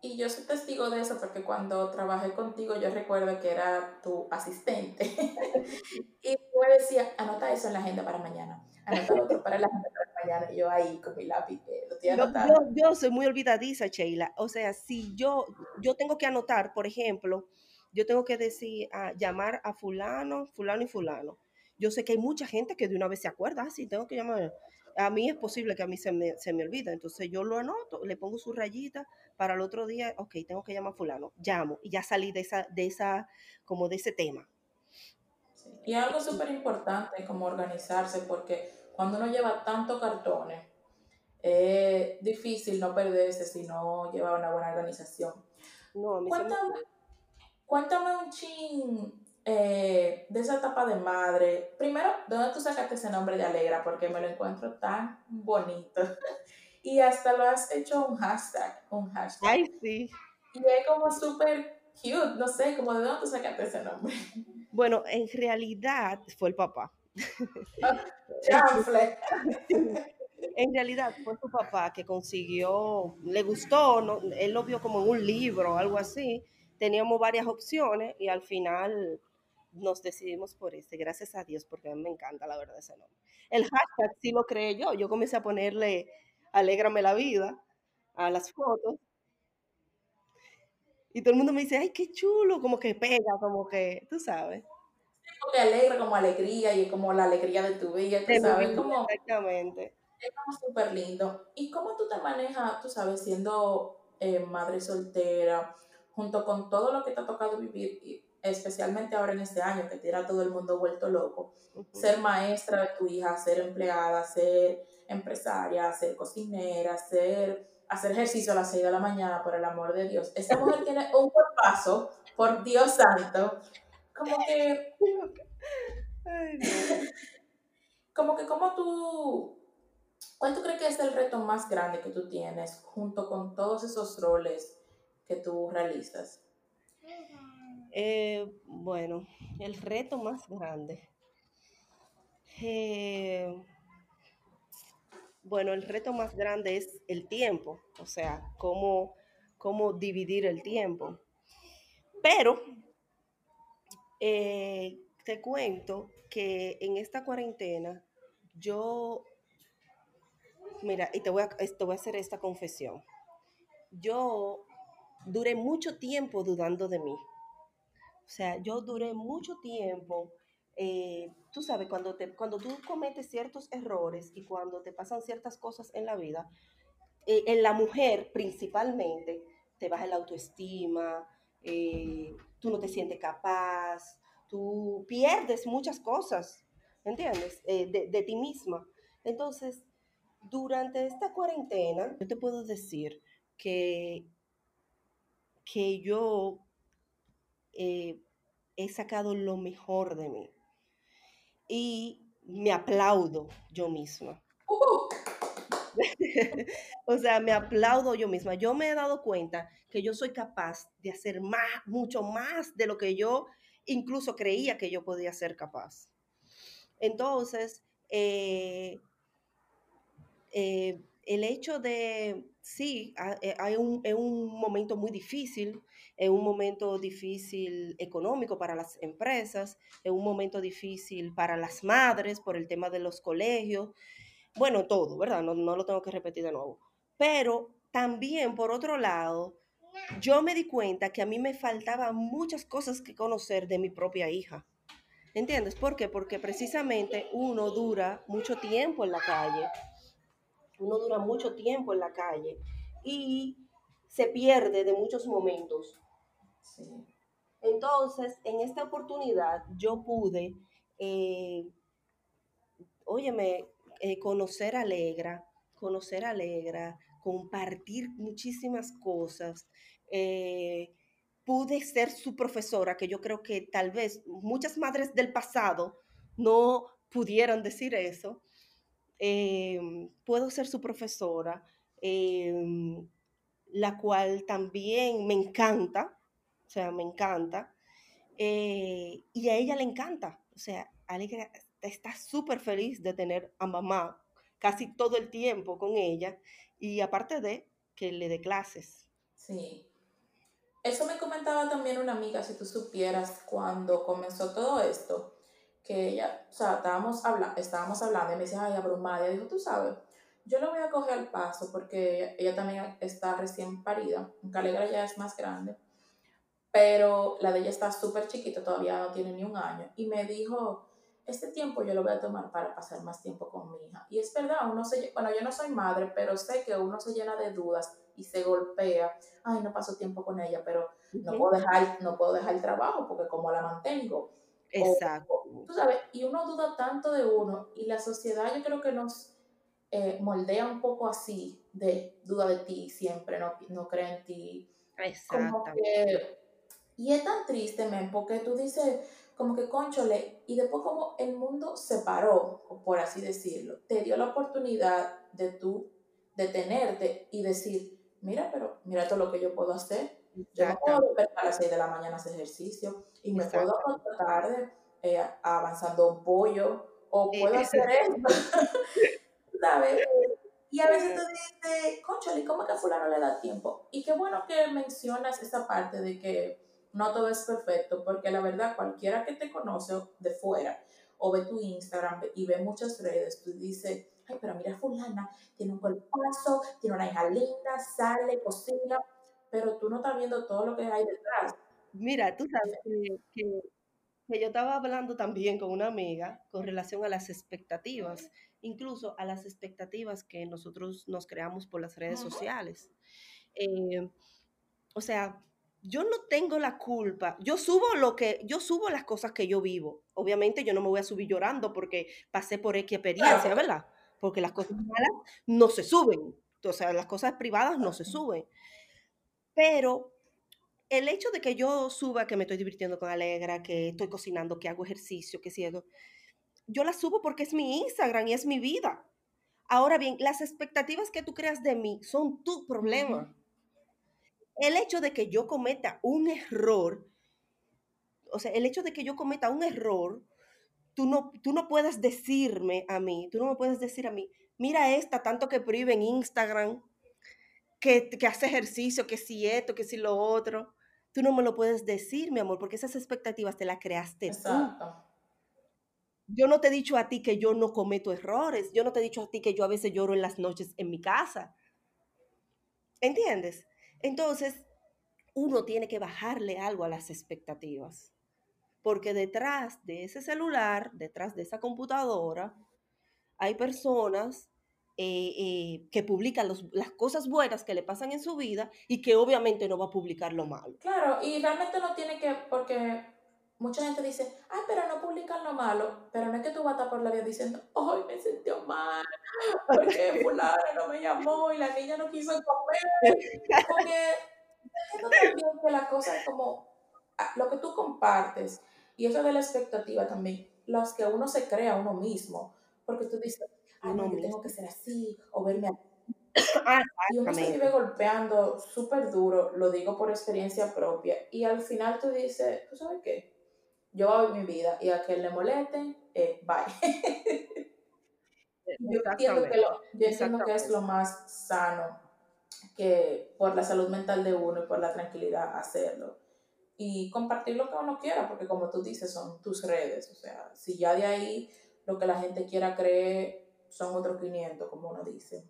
Y yo soy testigo de eso porque cuando trabajé contigo yo recuerdo que era tu asistente. y yo decía, anota eso en la agenda para mañana, anota otro para la mañana. Y yo ahí con mi lápiz, lo estoy anotando. Yo, yo, soy muy olvidadiza, Sheila. O sea, si yo, yo tengo que anotar, por ejemplo, yo tengo que decir, a, llamar a fulano, fulano y fulano. Yo sé que hay mucha gente que de una vez se acuerda, ah, sí, tengo que llamar. A mí es posible que a mí se me, se me olvida, entonces yo lo anoto, le pongo su rayita para el otro día, ok, tengo que llamar a fulano, llamo y ya salí de esa, de esa, como de ese tema. Y algo súper importante como organizarse, porque cuando uno lleva tantos cartones, es difícil no perderse si no lleva una buena organización. No, mí Cuéntame un chin eh, de esa etapa de madre. Primero, ¿de dónde tú sacaste ese nombre de Alegra? Porque me lo encuentro tan bonito. y hasta lo has hecho un hashtag, un hashtag. Ay, sí. Y es como súper cute, no sé, como de dónde sacaste ese nombre. Bueno, en realidad fue el papá. en realidad fue su papá que consiguió, le gustó, no, él lo vio como en un libro o algo así. Teníamos varias opciones y al final nos decidimos por este, gracias a Dios, porque a mí me encanta la verdad ese nombre. El hashtag sí lo creé yo, yo comencé a ponerle alégrame la vida a las fotos. Y todo el mundo me dice, ay, qué chulo, como que pega, como que, tú sabes. Porque alegra como alegría y como la alegría de tu vida, tú sabes, como... Exactamente. Es como súper lindo. ¿Y cómo tú te manejas, tú sabes, siendo eh, madre soltera, junto con todo lo que te ha tocado vivir, especialmente ahora en este año, que te era todo el mundo vuelto loco, ser maestra de tu hija, ser empleada, ser empresaria, ser cocinera, ser, hacer ejercicio a las 6 de la mañana, por el amor de Dios. Esta mujer tiene un paso, por Dios santo, como que... Como que como tú... ¿Cuál tú crees que es el reto más grande que tú tienes junto con todos esos roles que tú realizas? Eh, bueno, el reto más grande. Eh, bueno, el reto más grande es el tiempo, o sea, cómo, cómo dividir el tiempo. Pero eh, te cuento que en esta cuarentena yo, mira, y te voy a, te voy a hacer esta confesión. Yo duré mucho tiempo dudando de mí. O sea, yo duré mucho tiempo, eh, tú sabes, cuando, te, cuando tú cometes ciertos errores y cuando te pasan ciertas cosas en la vida, eh, en la mujer principalmente, te baja la autoestima, eh, tú no te sientes capaz, tú pierdes muchas cosas, ¿entiendes? de, de ti misma. Entonces, durante esta cuarentena, yo te puedo decir que, que yo eh, he sacado lo mejor de mí. Y me aplaudo yo misma. o sea, me aplaudo yo misma. Yo me he dado cuenta que yo soy capaz de hacer más, mucho más de lo que yo incluso creía que yo podía ser capaz. Entonces, eh, eh, el hecho de, sí, hay un, es un momento muy difícil, es un momento difícil económico para las empresas, es un momento difícil para las madres por el tema de los colegios, bueno, todo, ¿verdad? No, no lo tengo que repetir de nuevo. Pero también, por otro lado, yo me di cuenta que a mí me faltaban muchas cosas que conocer de mi propia hija. ¿Entiendes? ¿Por qué? Porque precisamente uno dura mucho tiempo en la calle. Uno dura mucho tiempo en la calle y se pierde de muchos momentos. Entonces, en esta oportunidad yo pude, eh, óyeme, eh, conocer a Alegra, conocer a Alegra, compartir muchísimas cosas. Eh, pude ser su profesora, que yo creo que tal vez muchas madres del pasado no pudieran decir eso. Puedo ser su profesora, la cual también me encanta, o sea, me encanta. Eh, y a ella le encanta, o sea, Alegra está súper feliz de tener a mamá casi todo el tiempo con ella y aparte de que le dé clases. Sí. Eso me comentaba también una amiga, si tú supieras, cuando comenzó todo esto, que ella, o sea, estábamos, habla estábamos hablando y me decía, ay, abrumada, ella dijo, tú sabes, yo le voy a coger al paso porque ella también está recién parida, aunque Alegra ya es más grande pero la de ella está súper chiquita, todavía no tiene ni un año, y me dijo, este tiempo yo lo voy a tomar para pasar más tiempo con mi hija. Y es verdad, uno se, bueno, yo no soy madre, pero sé que uno se llena de dudas y se golpea, ay, no paso tiempo con ella, pero no, puedo dejar, no puedo dejar el trabajo porque como la mantengo. Exacto. tú sabes, y uno duda tanto de uno y la sociedad yo creo que nos eh, moldea un poco así, de duda de ti siempre, no, no cree en ti. Exacto. Y es tan triste, men, porque tú dices, como que conchole, y después como el mundo se paró, por así decirlo, te dio la oportunidad de tú detenerte y decir, mira, pero mira todo lo que yo puedo hacer. Yo no puedo volver a las 6 de la mañana a hacer ejercicio y me puedo acostar tarde eh, avanzando un pollo o puedo hacer esto. ¿Sabes? Y a veces tú dices, conchale, ¿cómo que a fulano le da tiempo? Y qué bueno que mencionas esa parte de que no todo es perfecto, porque la verdad, cualquiera que te conoce de fuera o ve tu Instagram y ve muchas redes, tú dices, ay, pero mira fulana, tiene un cuerpazo, tiene una hija linda, sale, cocina, pero tú no estás viendo todo lo que hay detrás. Mira, tú sabes que, yo estaba hablando también con una amiga con relación a las expectativas, incluso a las expectativas que nosotros nos creamos por las redes sociales. Eh, o sea, yo no tengo la culpa. Yo subo lo que, yo subo las cosas que yo vivo. Obviamente yo no me voy a subir llorando porque pasé por X experiencia, ¿verdad? Porque las cosas malas no se suben. O sea, las cosas privadas no se suben. Pero el hecho de que yo suba que me estoy divirtiendo con Alegra, que estoy cocinando, que hago ejercicio, que si yo la subo porque es mi Instagram y es mi vida. Ahora bien, las expectativas que tú creas de mí son tu problema. El hecho de que yo cometa un error, o sea, el hecho de que yo cometa un error, tú no, tú no puedes decirme a mí, tú no me puedes decir a mí, mira esta, tanto que prive en Instagram, que, que hace ejercicio, que si esto, que si lo otro. Tú no me lo puedes decir, mi amor, porque esas expectativas te las creaste Exacto. Yo no te he dicho a ti que yo no cometo errores. Yo no te he dicho a ti que yo a veces lloro en las noches en mi casa. ¿Entiendes? Entonces, uno tiene que bajarle algo a las expectativas. Porque detrás de ese celular, detrás de esa computadora, hay personas eh, eh, que publican las cosas buenas que le pasan en su vida y que obviamente no va a publicar lo malo. Claro, y realmente no tiene que, porque mucha gente dice, ay, pero no publican lo malo, pero no es que tú vas a estar por la vida diciendo, ay, me sentí mal, porque fulano no me llamó y la niña no quiso comer, porque entiendo también que la cosa es como ah, lo que tú compartes y eso de la expectativa también, los que uno se crea uno mismo, porque tú dices, ah, no, yo tengo que ser así, o verme así. Ah, y uno se vive golpeando súper duro, lo digo por experiencia propia, y al final tú dices, ¿tú sabes qué? Yo voy a mi vida y a que le moleste, eh, bye. yo entiendo, que, lo, yo entiendo que es lo más sano que por la salud mental de uno y por la tranquilidad hacerlo. Y compartir lo que uno quiera, porque como tú dices, son tus redes. O sea, si ya de ahí lo que la gente quiera creer son otros 500, como uno dice.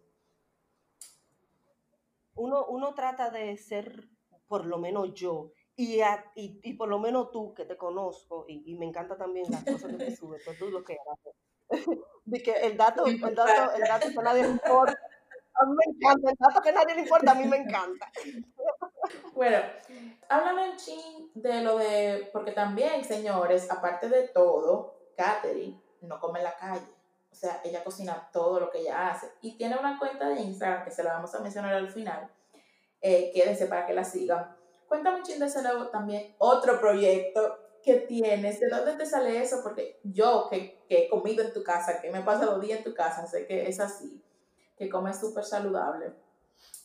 Uno, uno trata de ser, por lo menos yo, y, y, y, por lo menos tú que te conozco, y, y me encanta también las cosas que te subes, tú lo que haces. De que el dato, el dato, el dato que nadie le importa. A mí me encanta, el dato que nadie le importa, a mí me encanta. Bueno, háblame un ching de lo de, porque también, señores, aparte de todo, Katherine no come en la calle. O sea, ella cocina todo lo que ella hace. Y tiene una cuenta de Instagram que se la vamos a mencionar al final. Eh, quédense para que la sigan. Cuéntame un chingo de ese nuevo también, otro proyecto que tienes. ¿De dónde te sale eso? Porque yo que, que he comido en tu casa, que me he pasado días en tu casa, sé que es así, que comes súper saludable.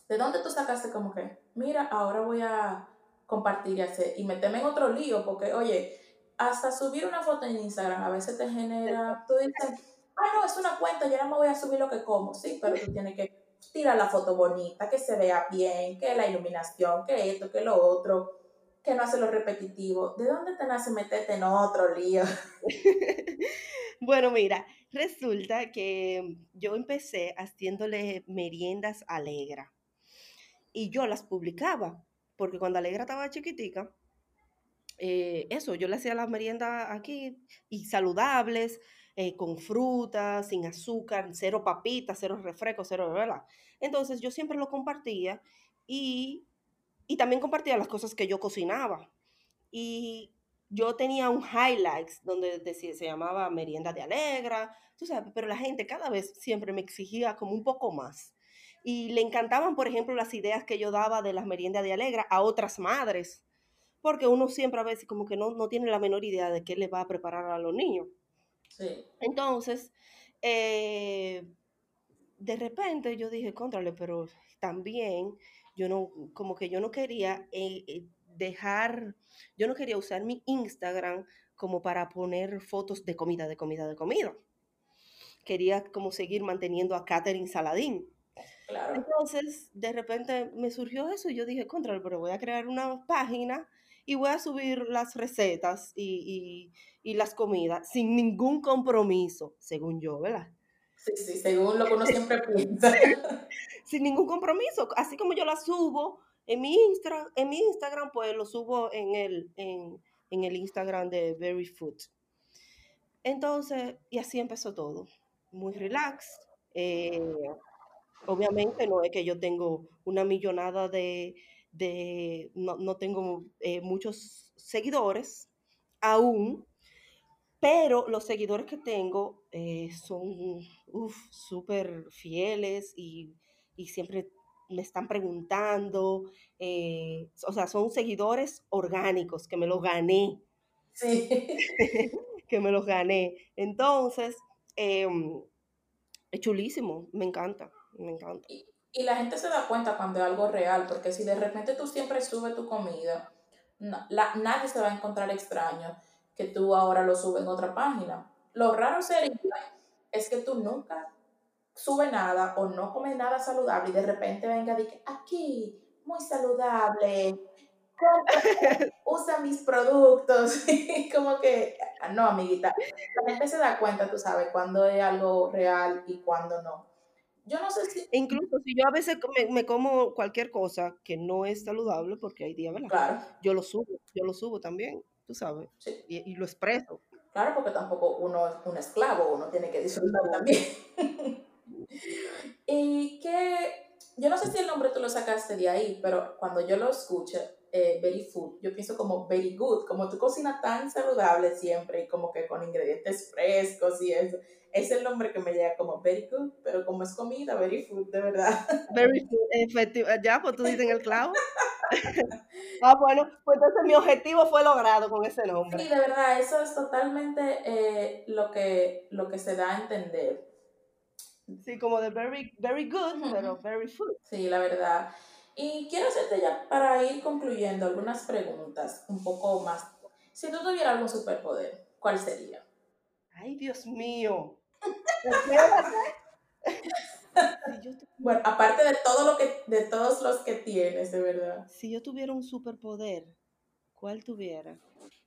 ¿De dónde tú sacaste como que, mira, ahora voy a compartir y hacer, y meterme en otro lío? Porque, oye, hasta subir una foto en Instagram a veces te genera, tú dices, ah, no, es una cuenta, yo no me voy a subir lo que como, sí, pero tú tienes que tirar la foto bonita, que se vea bien, que la iluminación, que esto, que lo otro, que no hace lo repetitivo. ¿De dónde te nace meterte en otro lío? bueno, mira, resulta que yo empecé haciéndole meriendas a Alegra y yo las publicaba, porque cuando Alegra estaba chiquitica, eh, eso, yo le hacía las meriendas aquí y saludables, eh, con frutas, sin azúcar, cero papitas, cero refrescos, cero, ¿verdad? Entonces yo siempre lo compartía y, y también compartía las cosas que yo cocinaba. Y yo tenía un highlights donde decía, se llamaba merienda de alegra, tú sabes, pero la gente cada vez siempre me exigía como un poco más. Y le encantaban, por ejemplo, las ideas que yo daba de las meriendas de alegra a otras madres, porque uno siempre a veces como que no, no tiene la menor idea de qué le va a preparar a los niños. Entonces, eh, de repente yo dije, contrale, pero también yo no, como que yo no quería eh, eh, dejar, yo no quería usar mi Instagram como para poner fotos de comida, de comida, de comida. Quería como seguir manteniendo a Catherine Saladín. Claro. Entonces, de repente me surgió eso y yo dije, contra, pero voy a crear una página y voy a subir las recetas y, y, y las comidas sin ningún compromiso, según yo, ¿verdad? Sí, sí, según lo que uno siempre piensa. sin ningún compromiso. Así como yo las subo en mi, Insta, en mi Instagram, pues lo subo en el, en, en el Instagram de Very Food. Entonces, y así empezó todo. Muy relax. Eh, obviamente no es que yo tengo una millonada de, de no, no tengo eh, muchos seguidores aún, pero los seguidores que tengo eh, son súper fieles y, y, siempre me están preguntando, eh, o sea, son seguidores orgánicos que me los gané. Sí. que me los gané. Entonces, eh, es chulísimo, me encanta, me encanta. Y, y, la gente se da cuenta cuando es algo real, porque si de repente tú siempre subes tu comida, no, la, nadie se va a encontrar extraño que tú ahora lo subes en otra página. Lo raro sería es que tú nunca sube nada o no come nada saludable y de repente venga y aquí, muy saludable, usa mis productos. y como que, no, amiguita, la gente se da cuenta, tú sabes, cuando es algo real y cuando no. Yo no sé si... Incluso si yo a veces me, me, como cualquier cosa que no es saludable, porque hay días, ¿verdad? Claro. Yo lo subo, yo lo subo también, tú sabes, sí. y, y, lo expreso. Claro, porque tampoco uno es un esclavo, uno tiene que disfrutar también. y que, yo no sé si el nombre tú lo sacaste de ahí, pero cuando yo lo escucho, eh, very food, yo pienso como very good, como tú cocinas tan saludable siempre y como que con ingredientes frescos y eso. Es el nombre que me llega como very good, pero como es comida, very food, de verdad. Very food, efectivo. Ya, pues tú dices en el clavo. ah, bueno, pues entonces mi objetivo fue logrado con ese nombre. Sí, de verdad, eso es totalmente eh, lo, que, lo que se da a entender. Sí, como de very, very good, uh -huh. pero very food. Sí, la verdad. Y quiero hacerte ya para ir concluyendo algunas preguntas un poco más. Si tú tuvieras algún superpoder, ¿cuál sería? Ay, Dios mío. bueno, aparte de todo lo que, de todos los que tienes, de verdad. Si yo tuviera un superpoder, ¿cuál tuviera?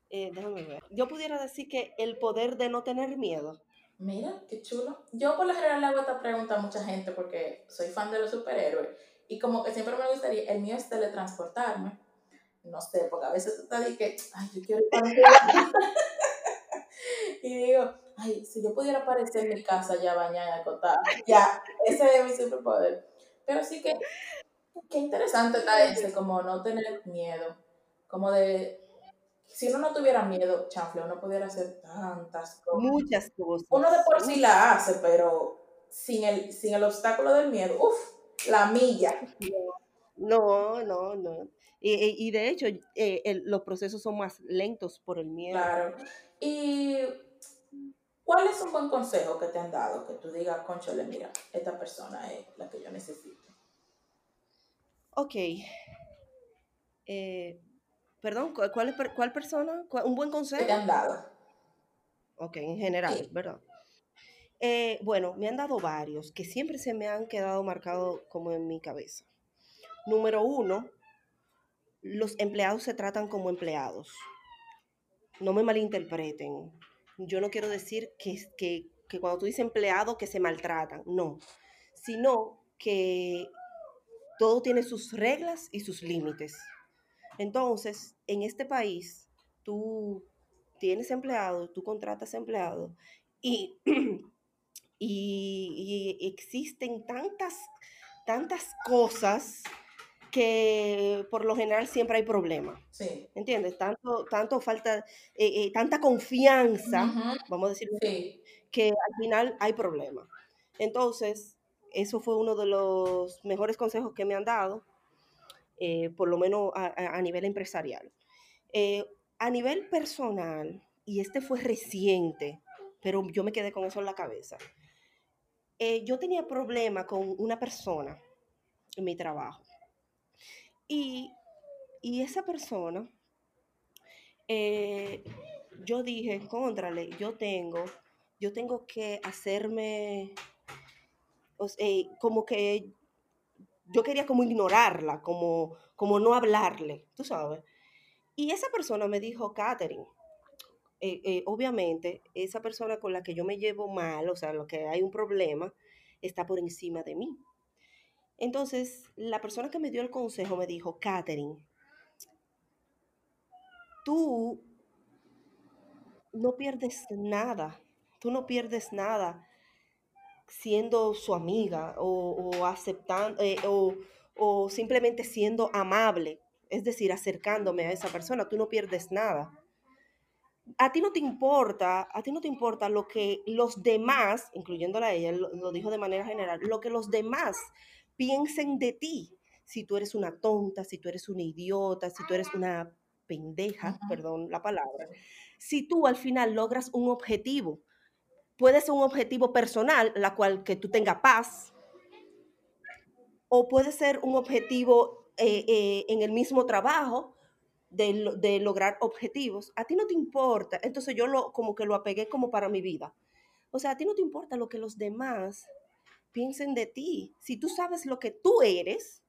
Eh, déjame ver. Yo pudiera decir que el poder de no tener miedo. Mira, qué chulo. Yo por lo general le hago esta pregunta a mucha gente porque soy fan de los superhéroes y como que siempre me gustaría, el mío es teletransportarme. No sé, porque a veces tú estás de que, ay, yo quiero ir Y digo, ay, si yo pudiera aparecer en mi casa ya bañada, acotada, ya, ese es mi superpoder. Pero sí que, qué interesante está ese, como no tener miedo, como de, si uno no tuviera miedo, chanfle, uno pudiera hacer tantas cosas. Muchas cosas. Uno de por sí la hace, pero sin el, sin el obstáculo del miedo, uff, la milla. No, no, no. Y, y de hecho, eh, el, los procesos son más lentos por el miedo. Claro. ¿Y cuál es un buen consejo que te han dado? Que tú digas, conchole, mira, esta persona es la que yo necesito. Ok. Eh, perdón, ¿cuál, ¿cuál persona? ¿Un buen consejo? Que te han dado. Ok, en general, sí. ¿verdad? Eh, bueno, me han dado varios que siempre se me han quedado marcados como en mi cabeza. Número uno, los empleados se tratan como empleados. No me malinterpreten. Yo no quiero decir que, que, que cuando tú dices empleado que se maltratan, no, sino que todo tiene sus reglas y sus límites. Entonces, en este país, tú tienes empleados, tú contratas empleados y y, y, existen tantas, tantas cosas que por lo general siempre hay problemas. Sí. ¿Entiendes? Tanto, tanto falta, eh, eh, tanta confianza, uh -huh. vamos a decir, sí. que al final hay problemas. Entonces, eso fue uno de los mejores consejos que me han dado, eh, por lo menos a, a nivel empresarial. A nivel personal, y este fue reciente, pero yo me quedé con eso en la cabeza. Eh, yo tenía problema con una persona en mi trabajo. Y, y esa persona, eh, yo dije, contrale, yo tengo, yo tengo que hacerme, o eh, como que yo quería como ignorarla, como, como no hablarle, tú sabes. Y esa persona me dijo, Katherine, eh, eh, obviamente esa persona con la que yo me llevo mal, o sea, lo que hay un problema, está por encima de mí. Entonces, la persona que me dio el consejo me dijo, Katherine, tú no pierdes nada, tú no pierdes nada siendo su amiga o, aceptando eh, o, o simplemente siendo amable, es decir, acercándome a esa persona, tú no pierdes nada a ti no te importa, a ti no te importa lo que los demás, incluyéndola a ella, lo, dijo de manera general, lo que los demás piensen de ti. Si tú eres una tonta, si tú eres una idiota, si tú eres una pendeja, perdón la palabra, si tú al final logras un objetivo, puede ser un objetivo personal, la cual que tú tengas paz, o puede ser un objetivo eh, eh, en el mismo trabajo, de, lograr objetivos, a ti no te importa. Entonces yo lo, como que lo apegué como para mi vida. O sea, a ti no te importa lo que los demás piensen de ti. Si tú sabes lo que tú eres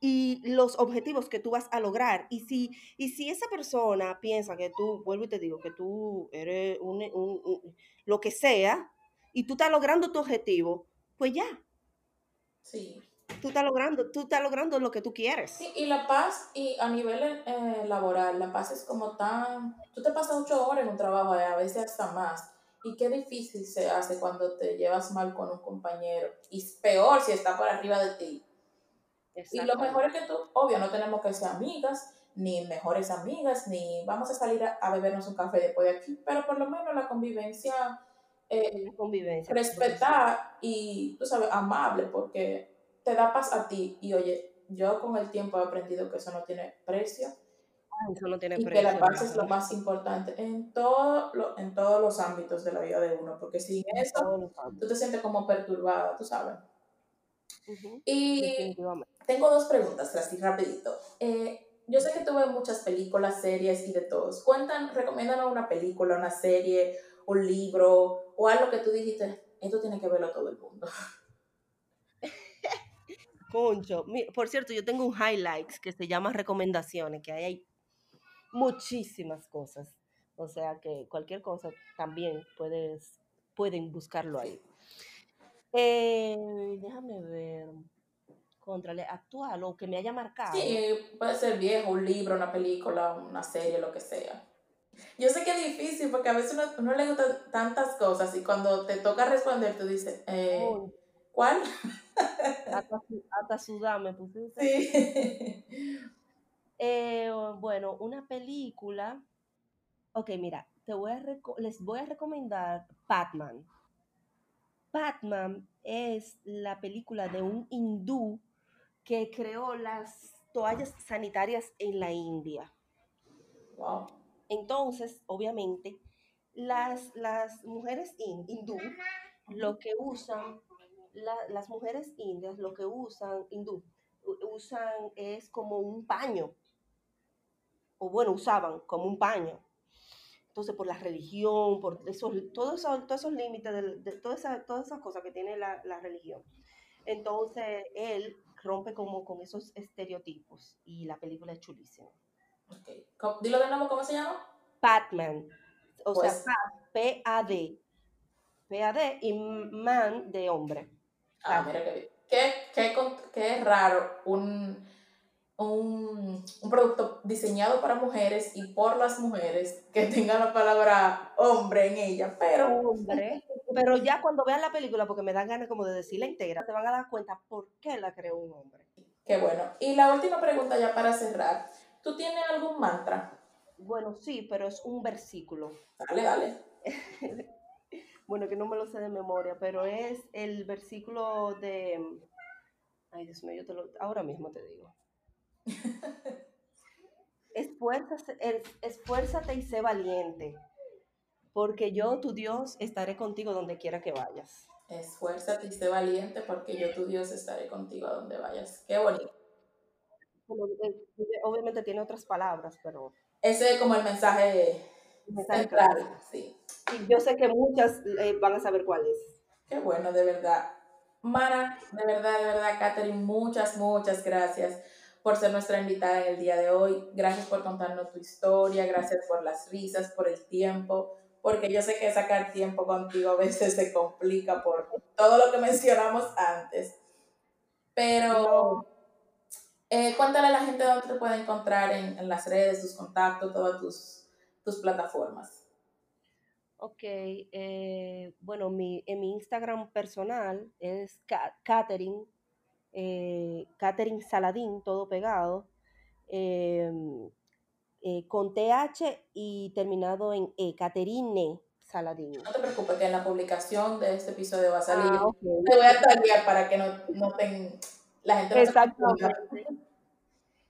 y los objetivos que tú vas a lograr, y si, y si esa persona piensa que tú, vuelvo y te digo, que tú eres un, lo que sea, y tú estás logrando tu objetivo, pues ya. Sí tú estás logrando, tú estás logrando lo que tú quieres. Sí, y la paz, y a nivel eh, laboral, la paz es como tan, tú te pasas ocho horas en un trabajo, a veces hasta más, y qué difícil se hace cuando te llevas mal con un compañero, y peor si está por arriba de ti. Y lo mejor es que tú, obvio, no tenemos que ser amigas, ni mejores amigas, ni vamos a salir a, bebernos un café después de aquí, pero por lo menos la convivencia, eh, convivencia respetar y, tú sabes, amable, porque te da paz a ti. Y oye, yo con el tiempo he aprendido que eso no tiene precio. No tiene y que la paz es lo más importante en, todo lo, en todos los ámbitos de la vida de uno, porque sin eso tú te sientes como perturbada, tú sabes. Y tengo dos preguntas, así rapidito. Eh, yo sé que tuve muchas películas, series y de todos. Cuentan, recomiendan una película, una serie, un libro o algo que tú dijiste, esto tiene que verlo todo el mundo. Concho. Por cierto, yo tengo un highlights que se llama recomendaciones, que ahí hay muchísimas cosas. O sea que cualquier cosa también puedes, pueden buscarlo ahí. Eh, déjame ver. Contrale, actual o que me haya marcado. Sí, puede ser viejo, un libro, una película, una serie, lo que sea. Yo sé que es difícil porque a veces uno, uno le gustan tantas cosas y cuando te toca responder tú dices, eh, ¿cuál? Hasta, sudar me pusiste. Sí. Eh, bueno, una película. Ok, mira, te voy a les voy a recomendar Batman. Batman es la película de un hindú que creó las toallas sanitarias en la India. Wow. Entonces, obviamente, las, las mujeres hindú lo que usan las mujeres indias lo que usan, hindú, usan es como un paño, o bueno, usaban como un paño. Entonces, por la religión, por esos, todos, esos, todos esos límites, de, todas, esas, todas esas cosas que tiene la, la religión. Entonces, él rompe como con esos estereotipos y la película es chulísima. Okay. Dilo de nuevo, ¿cómo se llama? Batman. O sea, pues P-A-D. P-A-D y man de hombre. Ah, mira qué, qué, qué, qué raro un, un, un, producto diseñado para mujeres y por las mujeres que tenga la palabra hombre en ella, pero... Hombre. Pero ya cuando vean la película, porque me dan ganas como de decirla entera, te van a dar cuenta por qué la creó un hombre. Qué bueno. Y la última pregunta ya para cerrar. ¿Tú tienes algún mantra? Bueno, sí, pero es un versículo. Dale, dale. bueno, que no me lo sé de memoria, pero es el versículo de... Ay, Dios mío, yo te lo... Ahora mismo te digo. esfuérzate, esfuérzate y sé valiente, porque yo, tu Dios, estaré contigo donde quiera que vayas. Esfuérzate y sé valiente, porque yo, tu Dios, estaré contigo a donde vayas. Qué bonito. Obviamente tiene otras palabras, pero... Ese es como el mensaje, mensaje claro, sí yo sé que muchas eh, van a saber cuál es. Qué bueno, de verdad. Mara, de verdad, de verdad, Catherine, muchas, muchas gracias por ser nuestra invitada en el día de hoy. Gracias por contarnos tu historia, gracias por las risas, por el tiempo, porque yo sé que sacar tiempo contigo a veces se complica por todo lo que mencionamos antes. Pero eh, cuéntale a la gente dónde te puede encontrar en, las redes, tus contactos, todas tus, tus plataformas. Ok, eh, bueno, mi, en mi Instagram personal es Catherine, eh, Catherine Saladín, todo pegado, em, eh, con TH y terminado en E, Caterine Saladín. No te preocupes, que en la publicación de este episodio va a salir. Ah, te voy a taguear para que no, no la gente no Exactamente.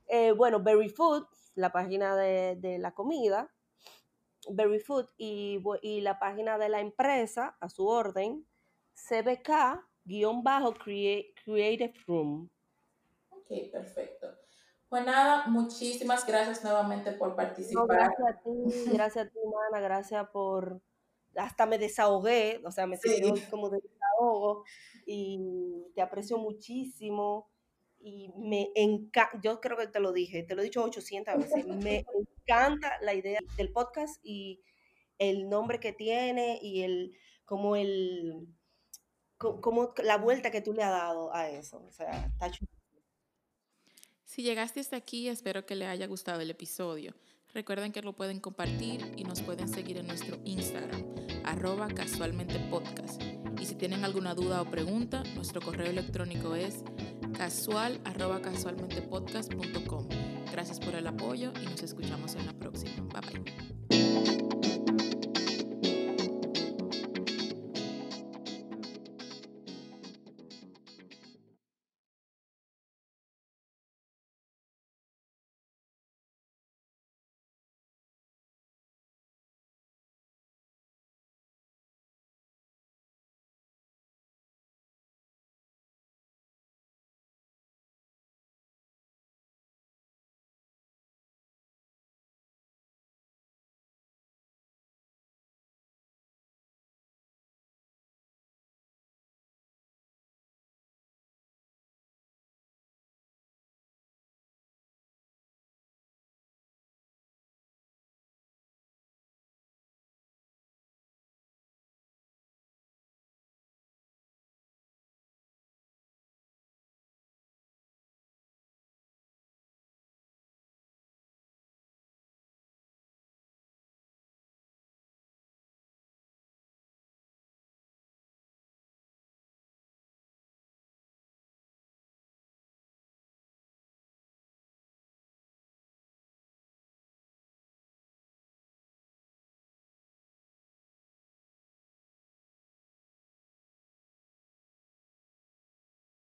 Eh, bueno, Berry Food, la página de, de la comida, Berry Food y, y, la página de la empresa a su orden, CBK-Creative Room. Ok, perfecto. Pues nada, muchísimas gracias nuevamente por participar. gracias a ti, gracias a ti, Mana, gracias por... Hasta me desahogué, o sea, me sentí como de desahogo y te aprecio muchísimo y me encanta, yo creo que te lo dije, te lo he dicho 800 veces, me encanta la idea del podcast y el nombre que tiene y el, como el, como la vuelta que tú le has dado a eso, o sea, está chulo. Si llegaste hasta aquí, espero que le haya gustado el episodio. Recuerden que lo pueden compartir y nos pueden seguir en nuestro Instagram, arroba casualmente podcast. Y si tienen alguna duda o pregunta, nuestro correo electrónico es casual casualmentepodcast.com. Gracias por el apoyo y nos escuchamos en la próxima. Bye bye.